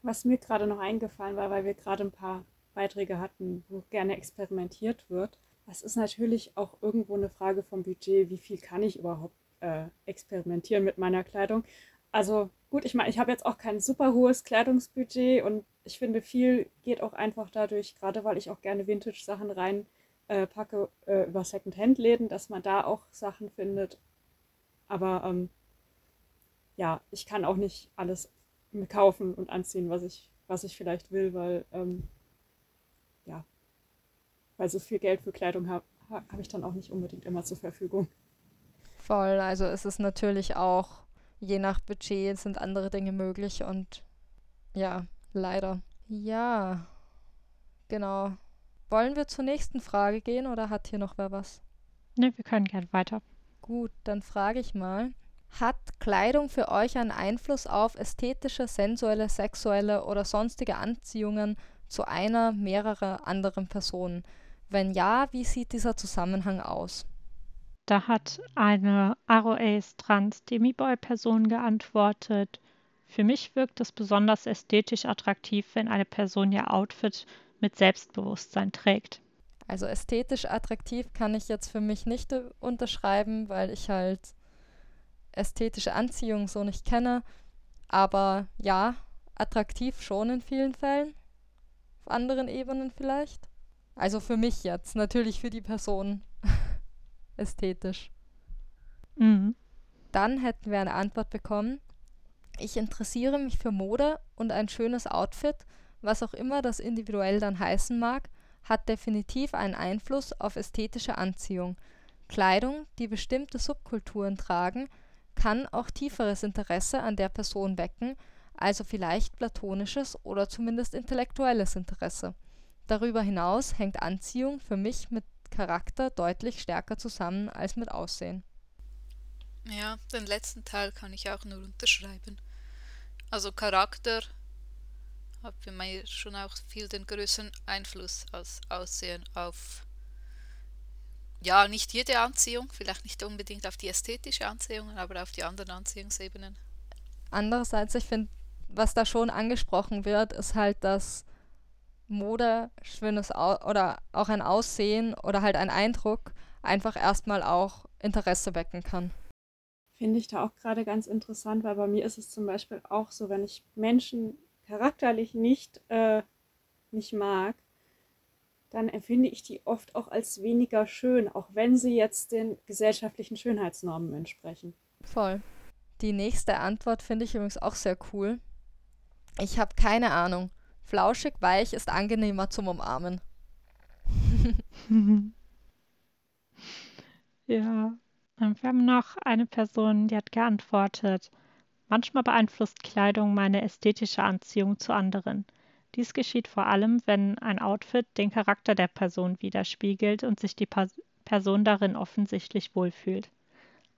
Was mir gerade noch eingefallen war, weil wir gerade ein paar Beiträge hatten, wo gerne experimentiert wird, das ist natürlich auch irgendwo eine Frage vom Budget, wie viel kann ich überhaupt äh, experimentieren mit meiner Kleidung. Also gut, ich meine, ich habe jetzt auch kein super hohes Kleidungsbudget und ich finde, viel geht auch einfach dadurch, gerade weil ich auch gerne Vintage-Sachen reinpacke äh, äh, über Second-Hand-Läden, dass man da auch Sachen findet. Aber ähm, ja, ich kann auch nicht alles kaufen und anziehen, was ich, was ich vielleicht will, weil ähm, weil so viel Geld für Kleidung habe habe ich dann auch nicht unbedingt immer zur Verfügung. Voll, also es ist natürlich auch, je nach Budget sind andere Dinge möglich und ja, leider. Ja, genau. Wollen wir zur nächsten Frage gehen oder hat hier noch wer was? Ne, wir können gerne weiter. Gut, dann frage ich mal. Hat Kleidung für euch einen Einfluss auf ästhetische, sensuelle, sexuelle oder sonstige Anziehungen zu einer, mehrerer anderen Personen? Wenn ja, wie sieht dieser Zusammenhang aus? Da hat eine ROAs Trans Demiboy Person geantwortet: Für mich wirkt es besonders ästhetisch attraktiv, wenn eine Person ihr Outfit mit Selbstbewusstsein trägt. Also ästhetisch attraktiv kann ich jetzt für mich nicht unterschreiben, weil ich halt ästhetische Anziehung so nicht kenne. Aber ja, attraktiv schon in vielen Fällen. Auf anderen Ebenen vielleicht. Also für mich jetzt, natürlich für die Person. Ästhetisch. Mhm. Dann hätten wir eine Antwort bekommen. Ich interessiere mich für Mode und ein schönes Outfit, was auch immer das individuell dann heißen mag, hat definitiv einen Einfluss auf ästhetische Anziehung. Kleidung, die bestimmte Subkulturen tragen, kann auch tieferes Interesse an der Person wecken, also vielleicht platonisches oder zumindest intellektuelles Interesse. Darüber hinaus hängt Anziehung für mich mit Charakter deutlich stärker zusammen als mit Aussehen. Ja, den letzten Teil kann ich auch nur unterschreiben. Also Charakter hat für mich schon auch viel den größeren Einfluss als Aussehen auf ja, nicht jede Anziehung, vielleicht nicht unbedingt auf die ästhetische Anziehung, aber auf die anderen Anziehungsebenen. Andererseits, ich finde, was da schon angesprochen wird, ist halt, dass Mode, schönes Au oder auch ein Aussehen oder halt ein Eindruck einfach erstmal auch Interesse wecken kann. Finde ich da auch gerade ganz interessant, weil bei mir ist es zum Beispiel auch so, wenn ich Menschen charakterlich nicht, äh, nicht mag, dann empfinde ich die oft auch als weniger schön, auch wenn sie jetzt den gesellschaftlichen Schönheitsnormen entsprechen. Voll. Die nächste Antwort finde ich übrigens auch sehr cool. Ich habe keine Ahnung. Flauschig weich ist angenehmer zum Umarmen. ja. Wir haben noch eine Person, die hat geantwortet. Manchmal beeinflusst Kleidung meine ästhetische Anziehung zu anderen. Dies geschieht vor allem, wenn ein Outfit den Charakter der Person widerspiegelt und sich die Person darin offensichtlich wohlfühlt.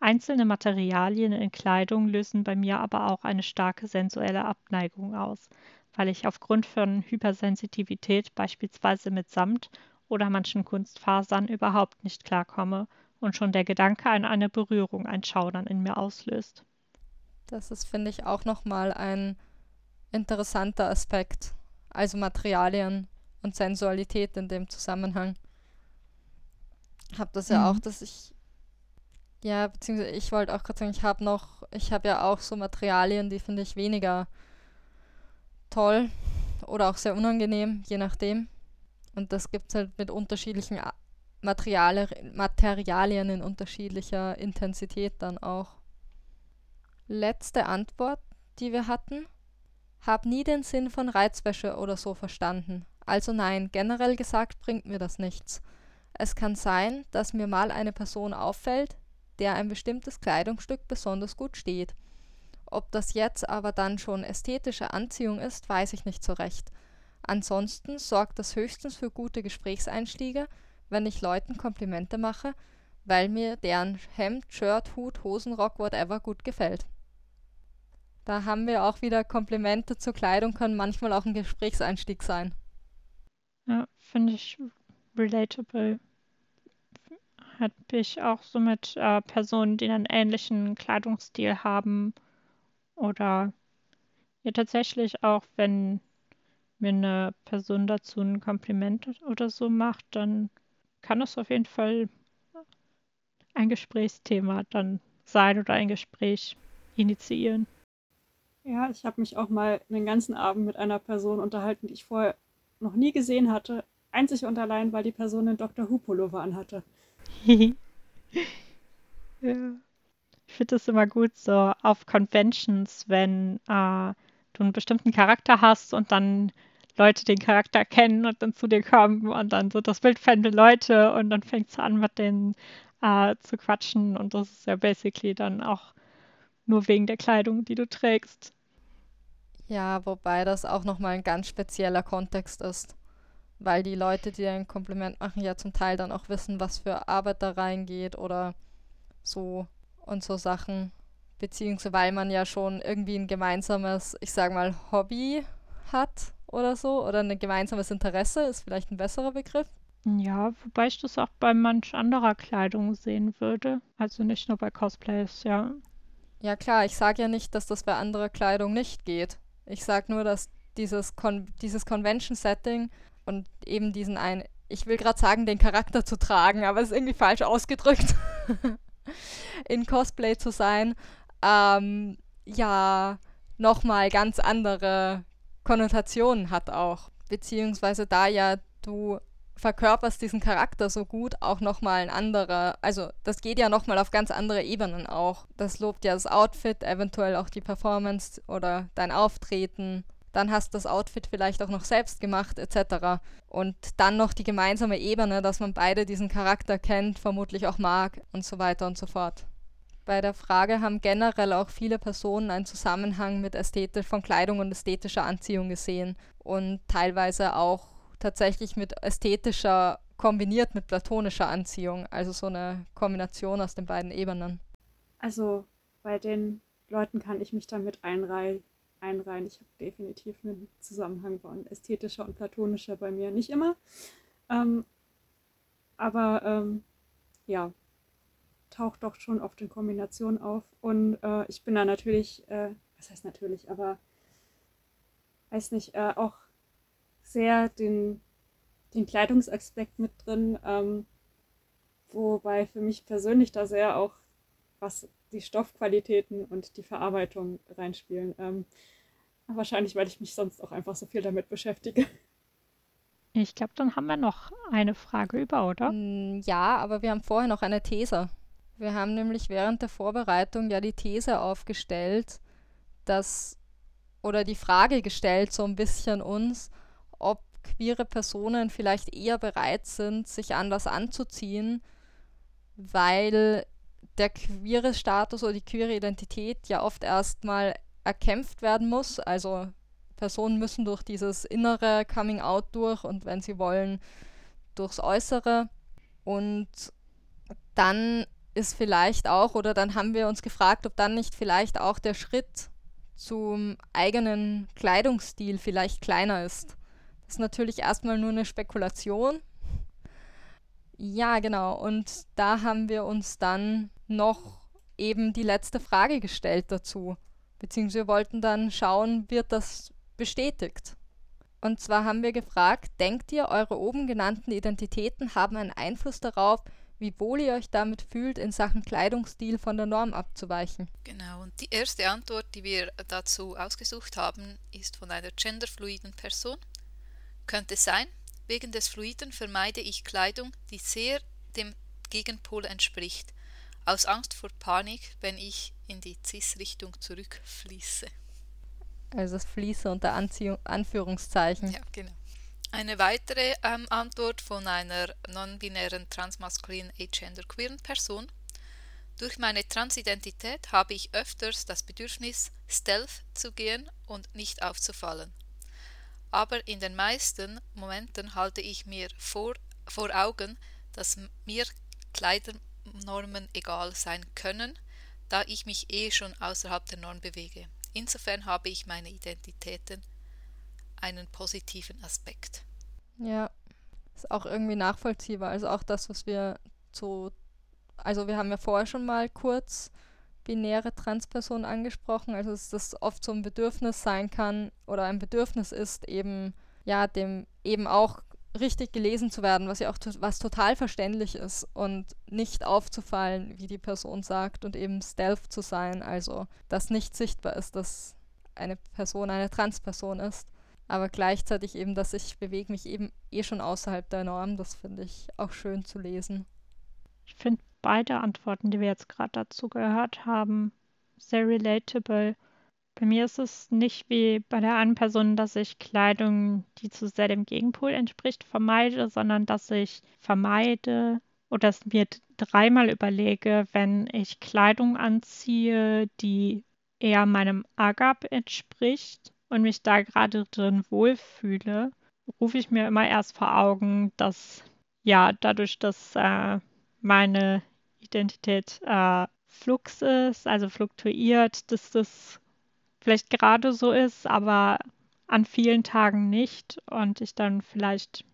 Einzelne Materialien in Kleidung lösen bei mir aber auch eine starke sensuelle Abneigung aus, weil ich aufgrund von Hypersensitivität beispielsweise mit Samt oder manchen Kunstfasern überhaupt nicht klarkomme und schon der Gedanke an eine Berührung ein Schaudern in mir auslöst. Das ist, finde ich, auch nochmal ein interessanter Aspekt. Also Materialien und Sensualität in dem Zusammenhang. Ich habe das ja mhm. auch, dass ich ja, beziehungsweise ich wollte auch gerade sagen, ich habe noch, ich habe ja auch so Materialien, die finde ich weniger toll oder auch sehr unangenehm, je nachdem. Und das gibt es halt mit unterschiedlichen Materiali Materialien in unterschiedlicher Intensität dann auch. Letzte Antwort, die wir hatten. Hab nie den Sinn von Reizwäsche oder so verstanden. Also nein, generell gesagt bringt mir das nichts. Es kann sein, dass mir mal eine Person auffällt, der ein bestimmtes Kleidungsstück besonders gut steht. Ob das jetzt aber dann schon ästhetische Anziehung ist, weiß ich nicht so recht. Ansonsten sorgt das höchstens für gute Gesprächseinstiege, wenn ich Leuten Komplimente mache, weil mir deren Hemd, Shirt, Hut, Hosenrock, whatever gut gefällt. Da haben wir auch wieder Komplimente zur Kleidung, können manchmal auch ein Gesprächseinstieg sein. Ja, finde ich relatable. Habe ich auch so mit äh, Personen, die einen ähnlichen Kleidungsstil haben oder ja tatsächlich auch, wenn mir eine Person dazu ein Kompliment oder so macht, dann kann das auf jeden Fall ein Gesprächsthema dann sein oder ein Gespräch initiieren. Ja, ich habe mich auch mal einen ganzen Abend mit einer Person unterhalten, die ich vorher noch nie gesehen hatte. Einzig und allein, weil die Person einen Dr. Who Pullover anhatte. ja. Ich finde es immer gut so auf Conventions, wenn äh, du einen bestimmten Charakter hast und dann Leute den Charakter kennen und dann zu dir kommen und dann so das Bild fände Leute und dann fängst du an mit denen äh, zu quatschen und das ist ja basically dann auch nur wegen der Kleidung, die du trägst. Ja, wobei das auch nochmal ein ganz spezieller Kontext ist. Weil die Leute, die ein Kompliment machen, ja zum Teil dann auch wissen, was für Arbeit da reingeht oder so und so Sachen. Beziehungsweise weil man ja schon irgendwie ein gemeinsames, ich sag mal, Hobby hat oder so. Oder ein gemeinsames Interesse ist vielleicht ein besserer Begriff. Ja, wobei ich das auch bei manch anderer Kleidung sehen würde. Also nicht nur bei Cosplays, ja. Ja klar, ich sage ja nicht, dass das bei anderer Kleidung nicht geht. Ich sage nur, dass dieses, Con dieses Convention-Setting und eben diesen einen, ich will gerade sagen, den Charakter zu tragen, aber es ist irgendwie falsch ausgedrückt, in Cosplay zu sein, ähm, ja, nochmal ganz andere Konnotationen hat auch. Beziehungsweise da ja du verkörperst diesen Charakter so gut, auch nochmal ein anderer, also das geht ja nochmal auf ganz andere Ebenen auch. Das lobt ja das Outfit, eventuell auch die Performance oder dein Auftreten. Dann hast du das Outfit vielleicht auch noch selbst gemacht, etc. Und dann noch die gemeinsame Ebene, dass man beide diesen Charakter kennt, vermutlich auch mag und so weiter und so fort. Bei der Frage haben generell auch viele Personen einen Zusammenhang mit Ästhetik von Kleidung und ästhetischer Anziehung gesehen und teilweise auch tatsächlich mit ästhetischer kombiniert mit platonischer Anziehung, also so eine Kombination aus den beiden Ebenen. Also bei den Leuten kann ich mich damit einreihen. Einreihen. Ich habe definitiv einen Zusammenhang von ästhetischer und platonischer bei mir. Nicht immer, ähm, aber ähm, ja, taucht doch schon oft in Kombination auf. Und äh, ich bin da natürlich, äh, was heißt natürlich, aber weiß nicht, äh, auch sehr den, den Kleidungsaspekt mit drin, ähm, wobei für mich persönlich da sehr auch was die Stoffqualitäten und die Verarbeitung reinspielen. Ähm, wahrscheinlich, weil ich mich sonst auch einfach so viel damit beschäftige. Ich glaube, dann haben wir noch eine Frage über, oder? Mm, Ja, aber wir haben vorher noch eine These. Wir haben nämlich während der Vorbereitung ja die These aufgestellt, dass, oder die Frage gestellt, so ein bisschen uns, ob queere Personen vielleicht eher bereit sind, sich anders anzuziehen, weil der queere Status oder die queere Identität ja oft erstmal erkämpft werden muss. Also Personen müssen durch dieses innere Coming Out durch und wenn sie wollen, durchs Äußere. Und dann ist vielleicht auch, oder dann haben wir uns gefragt, ob dann nicht vielleicht auch der Schritt zum eigenen Kleidungsstil vielleicht kleiner ist. Das ist natürlich erstmal nur eine Spekulation. Ja, genau. Und da haben wir uns dann noch eben die letzte Frage gestellt dazu. Beziehungsweise wir wollten dann schauen, wird das bestätigt? Und zwar haben wir gefragt, denkt ihr, eure oben genannten Identitäten haben einen Einfluss darauf, wie wohl ihr euch damit fühlt, in Sachen Kleidungsstil von der Norm abzuweichen? Genau, und die erste Antwort, die wir dazu ausgesucht haben, ist von einer genderfluiden Person. Könnte sein, wegen des Fluiden vermeide ich Kleidung, die sehr dem Gegenpol entspricht, aus Angst vor Panik, wenn ich in die Cis-Richtung zurückfließe. Also das Fließe unter Anziehung, Anführungszeichen. Ja, genau. Eine weitere ähm, Antwort von einer non-binären, transmaskulinen, agenderqueeren Person. Durch meine Transidentität habe ich öfters das Bedürfnis, stealth zu gehen und nicht aufzufallen. Aber in den meisten Momenten halte ich mir vor, vor Augen, dass mir Kleidernormen egal sein können, da ich mich eh schon außerhalb der Norm bewege. Insofern habe ich meine Identitäten einen positiven Aspekt. Ja, ist auch irgendwie nachvollziehbar. Also auch das, was wir so, also wir haben ja vorher schon mal kurz binäre Transpersonen angesprochen, also dass das oft so ein Bedürfnis sein kann oder ein Bedürfnis ist, eben, ja, dem eben auch richtig gelesen zu werden, was ja auch to was total verständlich ist und nicht aufzufallen, wie die Person sagt und eben stealth zu sein, also dass nicht sichtbar ist, dass eine Person eine Transperson ist, aber gleichzeitig eben, dass ich bewege mich eben eh schon außerhalb der Norm, das finde ich auch schön zu lesen. Ich finde beide Antworten, die wir jetzt gerade dazu gehört haben, sehr relatable. Bei mir ist es nicht wie bei der einen Person, dass ich Kleidung, die zu sehr dem Gegenpol entspricht, vermeide, sondern dass ich vermeide oder es mir dreimal überlege, wenn ich Kleidung anziehe, die eher meinem Agap entspricht und mich da gerade drin wohlfühle, rufe ich mir immer erst vor Augen, dass ja dadurch, dass äh, meine Identität äh, flux ist, also fluktuiert, dass das vielleicht gerade so ist, aber an vielen Tagen nicht und ich dann vielleicht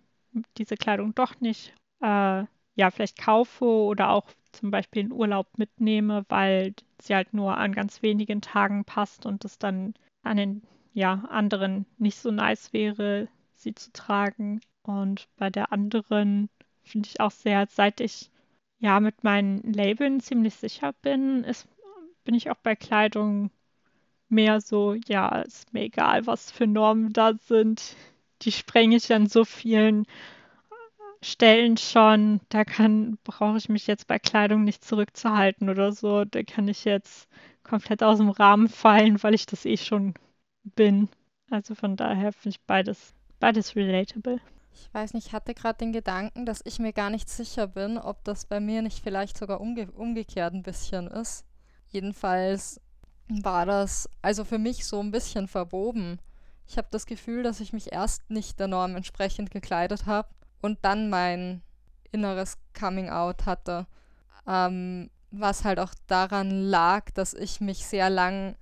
diese Kleidung doch nicht, äh, ja, vielleicht kaufe oder auch zum Beispiel in Urlaub mitnehme, weil sie halt nur an ganz wenigen Tagen passt und es dann an den ja, anderen nicht so nice wäre, sie zu tragen. Und bei der anderen finde ich auch sehr, seit ich ja mit meinen Labeln ziemlich sicher bin, ist, bin ich auch bei Kleidung mehr so, ja, ist mir egal, was für Normen da sind. Die sprenge ich an so vielen Stellen schon. Da kann, brauche ich mich jetzt bei Kleidung nicht zurückzuhalten oder so. Da kann ich jetzt komplett aus dem Rahmen fallen, weil ich das eh schon bin. Also von daher finde ich beides, beides relatable. Ich weiß nicht, ich hatte gerade den Gedanken, dass ich mir gar nicht sicher bin, ob das bei mir nicht vielleicht sogar umge umgekehrt ein bisschen ist. Jedenfalls war das also für mich so ein bisschen verwoben. Ich habe das Gefühl, dass ich mich erst nicht der Norm entsprechend gekleidet habe und dann mein inneres Coming Out hatte. Ähm, was halt auch daran lag, dass ich mich sehr lang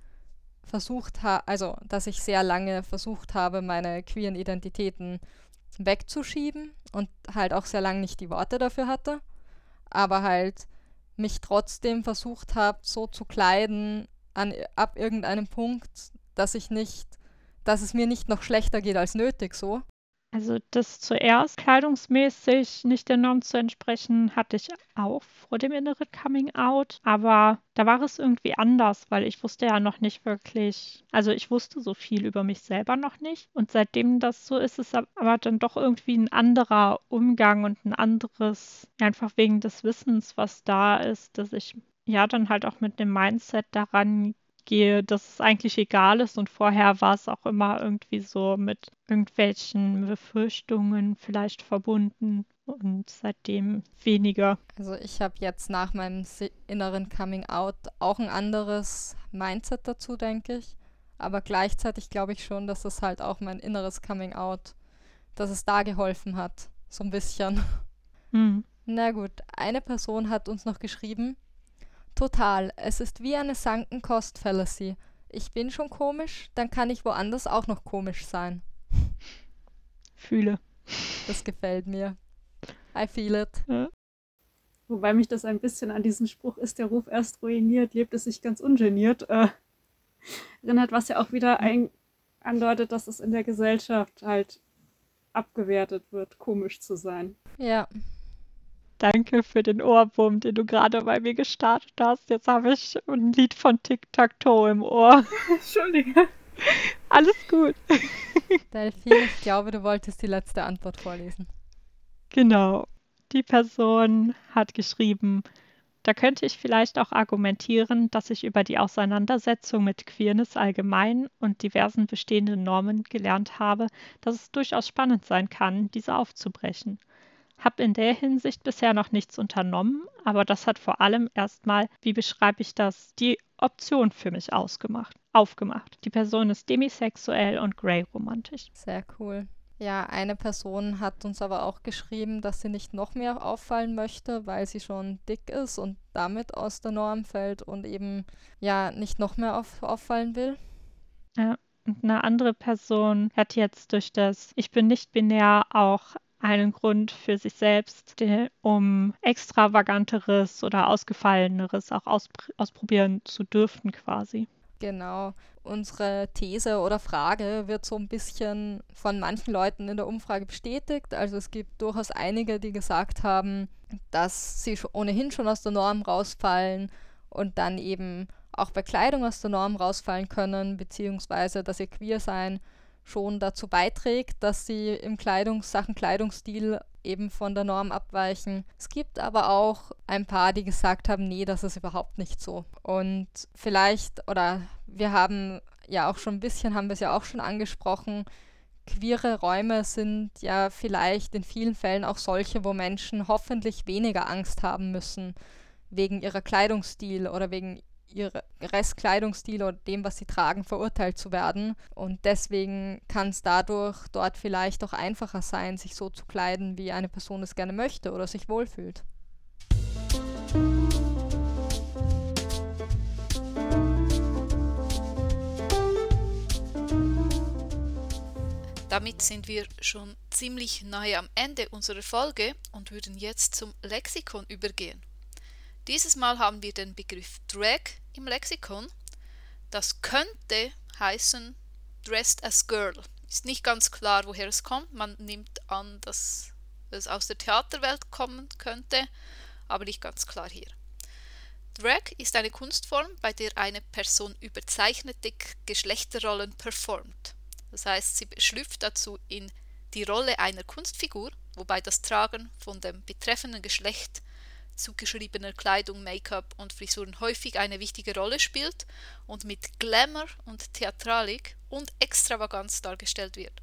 versucht habe, also dass ich sehr lange versucht habe, meine queeren Identitäten wegzuschieben und halt auch sehr lange nicht die Worte dafür hatte, aber halt mich trotzdem versucht habe, so zu kleiden, an, ab irgendeinem Punkt, dass ich nicht, dass es mir nicht noch schlechter geht als nötig so. Also das zuerst kleidungsmäßig nicht der Norm zu entsprechen, hatte ich auch vor dem inneren Coming Out. Aber da war es irgendwie anders, weil ich wusste ja noch nicht wirklich, also ich wusste so viel über mich selber noch nicht. Und seitdem das so ist, ist aber dann doch irgendwie ein anderer Umgang und ein anderes, einfach wegen des Wissens, was da ist, dass ich ja dann halt auch mit dem Mindset daran gehe, dass es eigentlich egal ist. Und vorher war es auch immer irgendwie so mit irgendwelchen Befürchtungen vielleicht verbunden und seitdem weniger. Also ich habe jetzt nach meinem inneren Coming Out auch ein anderes Mindset dazu, denke ich. Aber gleichzeitig glaube ich schon, dass es halt auch mein inneres Coming Out, dass es da geholfen hat. So ein bisschen. Hm. Na gut, eine Person hat uns noch geschrieben, Total. Es ist wie eine Sunken Cost Fallacy. Ich bin schon komisch, dann kann ich woanders auch noch komisch sein. Fühle. Das gefällt mir. I feel it. Ja. Wobei mich das ein bisschen an diesen Spruch ist der Ruf erst ruiniert, lebt es sich ganz ungeniert, äh, erinnert, was ja auch wieder ein, andeutet, dass es in der Gesellschaft halt abgewertet wird, komisch zu sein. Ja. Danke für den Ohrwurm, den du gerade bei mir gestartet hast. Jetzt habe ich ein Lied von Tic-Tac-Toe im Ohr. Entschuldige. Alles gut. Delphine, ich glaube, du wolltest die letzte Antwort vorlesen. Genau. Die Person hat geschrieben, da könnte ich vielleicht auch argumentieren, dass ich über die Auseinandersetzung mit Queerness allgemein und diversen bestehenden Normen gelernt habe, dass es durchaus spannend sein kann, diese aufzubrechen. Habe in der Hinsicht bisher noch nichts unternommen, aber das hat vor allem erstmal, wie beschreibe ich das, die Option für mich ausgemacht, aufgemacht. Die Person ist demisexuell und grey-romantisch. Sehr cool. Ja, eine Person hat uns aber auch geschrieben, dass sie nicht noch mehr auffallen möchte, weil sie schon dick ist und damit aus der Norm fällt und eben ja nicht noch mehr auf, auffallen will. Ja, und eine andere Person hat jetzt durch das Ich bin nicht binär auch einen Grund für sich selbst, um extravaganteres oder ausgefalleneres auch ausprobieren zu dürfen quasi. Genau. Unsere These oder Frage wird so ein bisschen von manchen Leuten in der Umfrage bestätigt. Also es gibt durchaus einige, die gesagt haben, dass sie ohnehin schon aus der Norm rausfallen und dann eben auch bei Kleidung aus der Norm rausfallen können, beziehungsweise dass ihr queer sein schon dazu beiträgt, dass sie im Kleidungs Sachen Kleidungsstil eben von der Norm abweichen. Es gibt aber auch ein paar, die gesagt haben, nee, das ist überhaupt nicht so. Und vielleicht, oder wir haben ja auch schon ein bisschen, haben wir es ja auch schon angesprochen, queere Räume sind ja vielleicht in vielen Fällen auch solche, wo Menschen hoffentlich weniger Angst haben müssen wegen ihrer Kleidungsstil oder wegen ihre Restkleidungsstil oder dem, was sie tragen, verurteilt zu werden. Und deswegen kann es dadurch dort vielleicht auch einfacher sein, sich so zu kleiden, wie eine Person es gerne möchte oder sich wohlfühlt. Damit sind wir schon ziemlich nahe am Ende unserer Folge und würden jetzt zum Lexikon übergehen. Dieses Mal haben wir den Begriff Drag im Lexikon. Das könnte heißen Dressed as Girl. Ist nicht ganz klar, woher es kommt. Man nimmt an, dass es aus der Theaterwelt kommen könnte, aber nicht ganz klar hier. Drag ist eine Kunstform, bei der eine Person überzeichnete Geschlechterrollen performt. Das heißt, sie schlüpft dazu in die Rolle einer Kunstfigur, wobei das Tragen von dem betreffenden Geschlecht zugeschriebener Kleidung, Make-up und Frisuren häufig eine wichtige Rolle spielt und mit Glamour und Theatralik und Extravaganz dargestellt wird.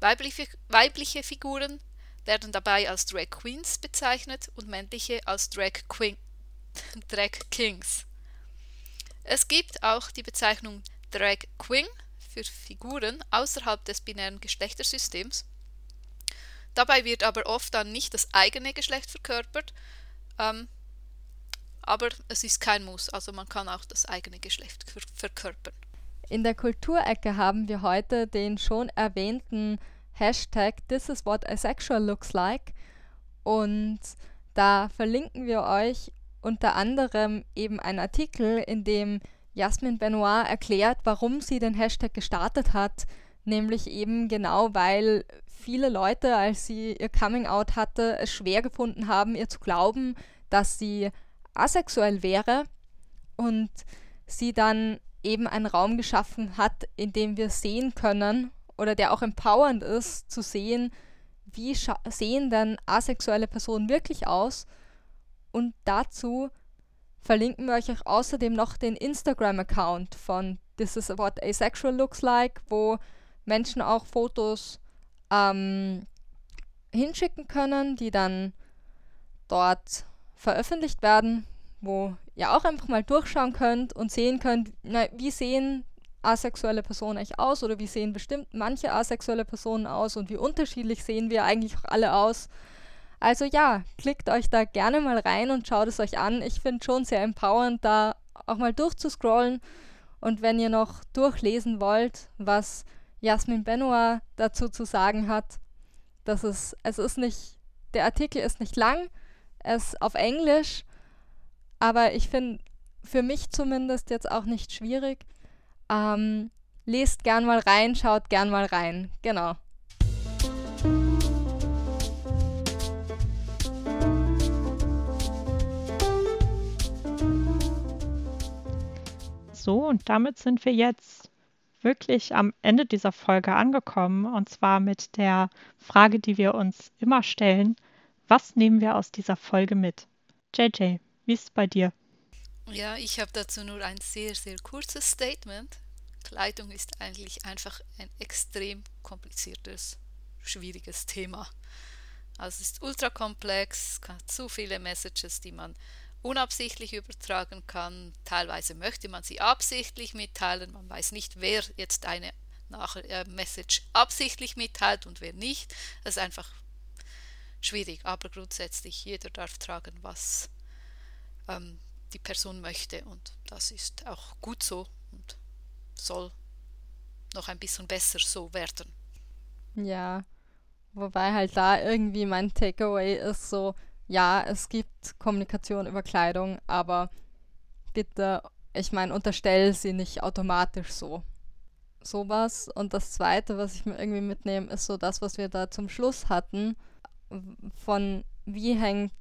Weibliche, weibliche Figuren werden dabei als Drag Queens bezeichnet und männliche als Drag, Queen, Drag Kings. Es gibt auch die Bezeichnung Drag Queen für Figuren außerhalb des binären Geschlechtersystems Dabei wird aber oft dann nicht das eigene Geschlecht verkörpert, ähm, aber es ist kein Muss, also man kann auch das eigene Geschlecht verkörpern. In der Kulturecke haben wir heute den schon erwähnten Hashtag This is what asexual looks like und da verlinken wir euch unter anderem eben einen Artikel, in dem Jasmin Benoit erklärt, warum sie den Hashtag gestartet hat, nämlich eben genau, weil viele Leute, als sie ihr Coming Out hatte, es schwer gefunden haben, ihr zu glauben, dass sie asexuell wäre und sie dann eben einen Raum geschaffen hat, in dem wir sehen können oder der auch empowernd ist, zu sehen, wie sehen denn asexuelle Personen wirklich aus. Und dazu verlinken wir euch auch außerdem noch den Instagram-Account von This is what asexual looks like, wo Menschen auch Fotos ähm, hinschicken können, die dann dort veröffentlicht werden, wo ihr auch einfach mal durchschauen könnt und sehen könnt, na, wie sehen asexuelle Personen eigentlich aus oder wie sehen bestimmt manche asexuelle Personen aus und wie unterschiedlich sehen wir eigentlich auch alle aus. Also ja, klickt euch da gerne mal rein und schaut es euch an. Ich finde schon sehr empowernd, da auch mal durchzuscrollen. Und wenn ihr noch durchlesen wollt, was Jasmin Benoit dazu zu sagen hat, dass es, es ist nicht, der Artikel ist nicht lang, es ist auf Englisch, aber ich finde für mich zumindest jetzt auch nicht schwierig. Ähm, lest gern mal rein, schaut gern mal rein. Genau. So, und damit sind wir jetzt wirklich am Ende dieser Folge angekommen. Und zwar mit der Frage, die wir uns immer stellen. Was nehmen wir aus dieser Folge mit? JJ, wie ist es bei dir? Ja, ich habe dazu nur ein sehr, sehr kurzes Statement. Kleidung ist eigentlich einfach ein extrem kompliziertes, schwieriges Thema. Also es ist ultra komplex, hat zu viele Messages, die man unabsichtlich übertragen kann. Teilweise möchte man sie absichtlich mitteilen. Man weiß nicht, wer jetzt eine äh, Message absichtlich mitteilt und wer nicht. Das ist einfach schwierig. Aber grundsätzlich, jeder darf tragen, was ähm, die Person möchte. Und das ist auch gut so und soll noch ein bisschen besser so werden. Ja, wobei halt da irgendwie mein Takeaway ist so, ja, es gibt Kommunikation über Kleidung, aber bitte, ich meine, unterstell sie nicht automatisch so. Sowas. Und das Zweite, was ich mir irgendwie mitnehme, ist so das, was wir da zum Schluss hatten, von wie hängt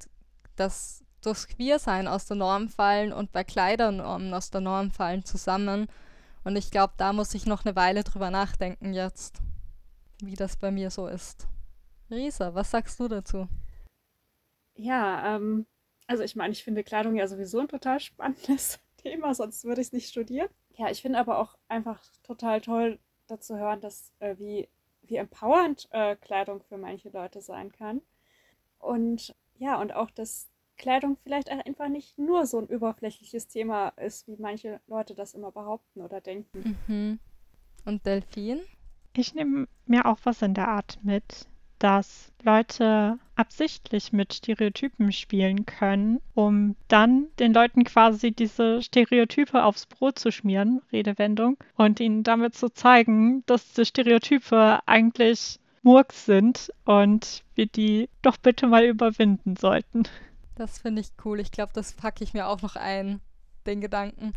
das durchs Queersein aus der Norm fallen und bei Kleidernormen aus der Norm fallen zusammen. Und ich glaube, da muss ich noch eine Weile drüber nachdenken jetzt, wie das bei mir so ist. Risa, was sagst du dazu? Ja, ähm, also ich meine, ich finde Kleidung ja sowieso ein total spannendes Thema, sonst würde ich es nicht studieren. Ja, ich finde aber auch einfach total toll, dazu hören, dass äh, wie, wie empowernd äh, Kleidung für manche Leute sein kann. Und ja, und auch, dass Kleidung vielleicht einfach nicht nur so ein überflächliches Thema ist, wie manche Leute das immer behaupten oder denken. Mhm. Und Delfin? Ich nehme mir auch was in der Art mit, dass Leute absichtlich mit Stereotypen spielen können, um dann den Leuten quasi diese Stereotype aufs Brot zu schmieren, Redewendung, und ihnen damit zu zeigen, dass diese Stereotype eigentlich Murks sind und wir die doch bitte mal überwinden sollten. Das finde ich cool. Ich glaube, das packe ich mir auch noch ein, den Gedanken.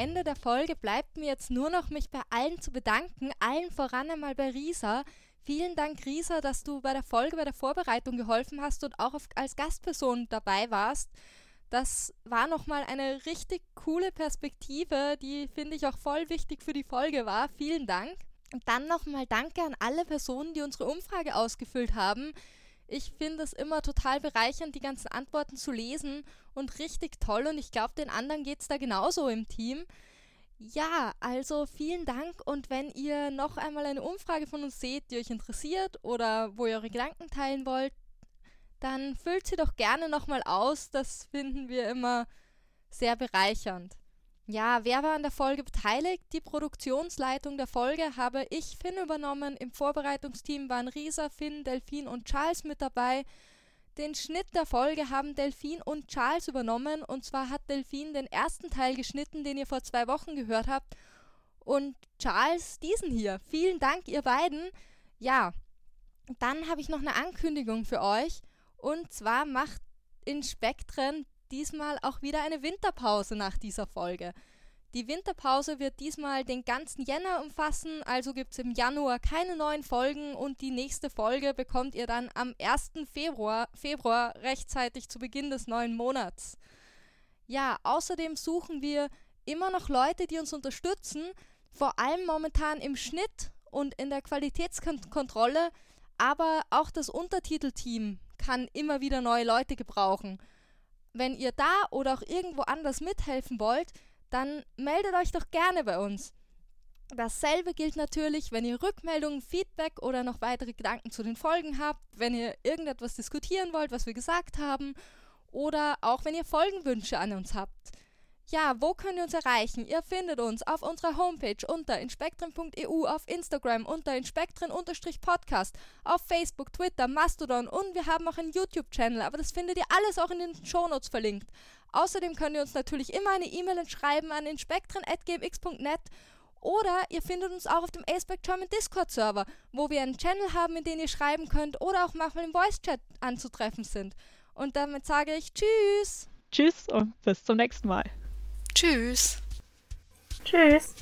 Ende der Folge bleibt mir jetzt nur noch, mich bei allen zu bedanken, allen voran einmal bei Risa. Vielen Dank, Risa, dass du bei der Folge, bei der Vorbereitung geholfen hast und auch auf, als Gastperson dabei warst. Das war nochmal eine richtig coole Perspektive, die finde ich auch voll wichtig für die Folge war. Vielen Dank. Und dann nochmal danke an alle Personen, die unsere Umfrage ausgefüllt haben. Ich finde es immer total bereichernd, die ganzen Antworten zu lesen und richtig toll. Und ich glaube, den anderen geht es da genauso im Team. Ja, also vielen Dank und wenn ihr noch einmal eine Umfrage von uns seht, die euch interessiert oder wo ihr eure Gedanken teilen wollt, dann füllt sie doch gerne nochmal aus. Das finden wir immer sehr bereichernd. Ja, wer war an der Folge beteiligt? Die Produktionsleitung der Folge habe ich, Finn, übernommen. Im Vorbereitungsteam waren Risa, Finn, Delfin und Charles mit dabei. Den Schnitt der Folge haben Delfin und Charles übernommen. Und zwar hat Delfin den ersten Teil geschnitten, den ihr vor zwei Wochen gehört habt. Und Charles diesen hier. Vielen Dank, ihr beiden. Ja, dann habe ich noch eine Ankündigung für euch. Und zwar macht in Spektren diesmal auch wieder eine Winterpause nach dieser Folge. Die Winterpause wird diesmal den ganzen Jänner umfassen, also gibt es im Januar keine neuen Folgen und die nächste Folge bekommt ihr dann am 1. Februar, Februar rechtzeitig zu Beginn des neuen Monats. Ja, außerdem suchen wir immer noch Leute, die uns unterstützen, vor allem momentan im Schnitt und in der Qualitätskontrolle, aber auch das Untertitelteam kann immer wieder neue Leute gebrauchen. Wenn ihr da oder auch irgendwo anders mithelfen wollt, dann meldet euch doch gerne bei uns. Dasselbe gilt natürlich, wenn ihr Rückmeldungen, Feedback oder noch weitere Gedanken zu den Folgen habt, wenn ihr irgendetwas diskutieren wollt, was wir gesagt haben, oder auch wenn ihr Folgenwünsche an uns habt. Ja, wo könnt ihr uns erreichen? Ihr findet uns auf unserer Homepage unter inspektren.eu, auf Instagram unter inspektren-podcast, auf Facebook, Twitter, Mastodon und wir haben auch einen YouTube-Channel, aber das findet ihr alles auch in den Shownotes verlinkt. Außerdem könnt ihr uns natürlich immer eine E-Mail schreiben an inspektren.gmx.net oder ihr findet uns auch auf dem Aceback German Discord Server, wo wir einen Channel haben, in den ihr schreiben könnt oder auch manchmal im Voice Chat anzutreffen sind. Und damit sage ich Tschüss. Tschüss und bis zum nächsten Mal. Tschüss. Tschüss.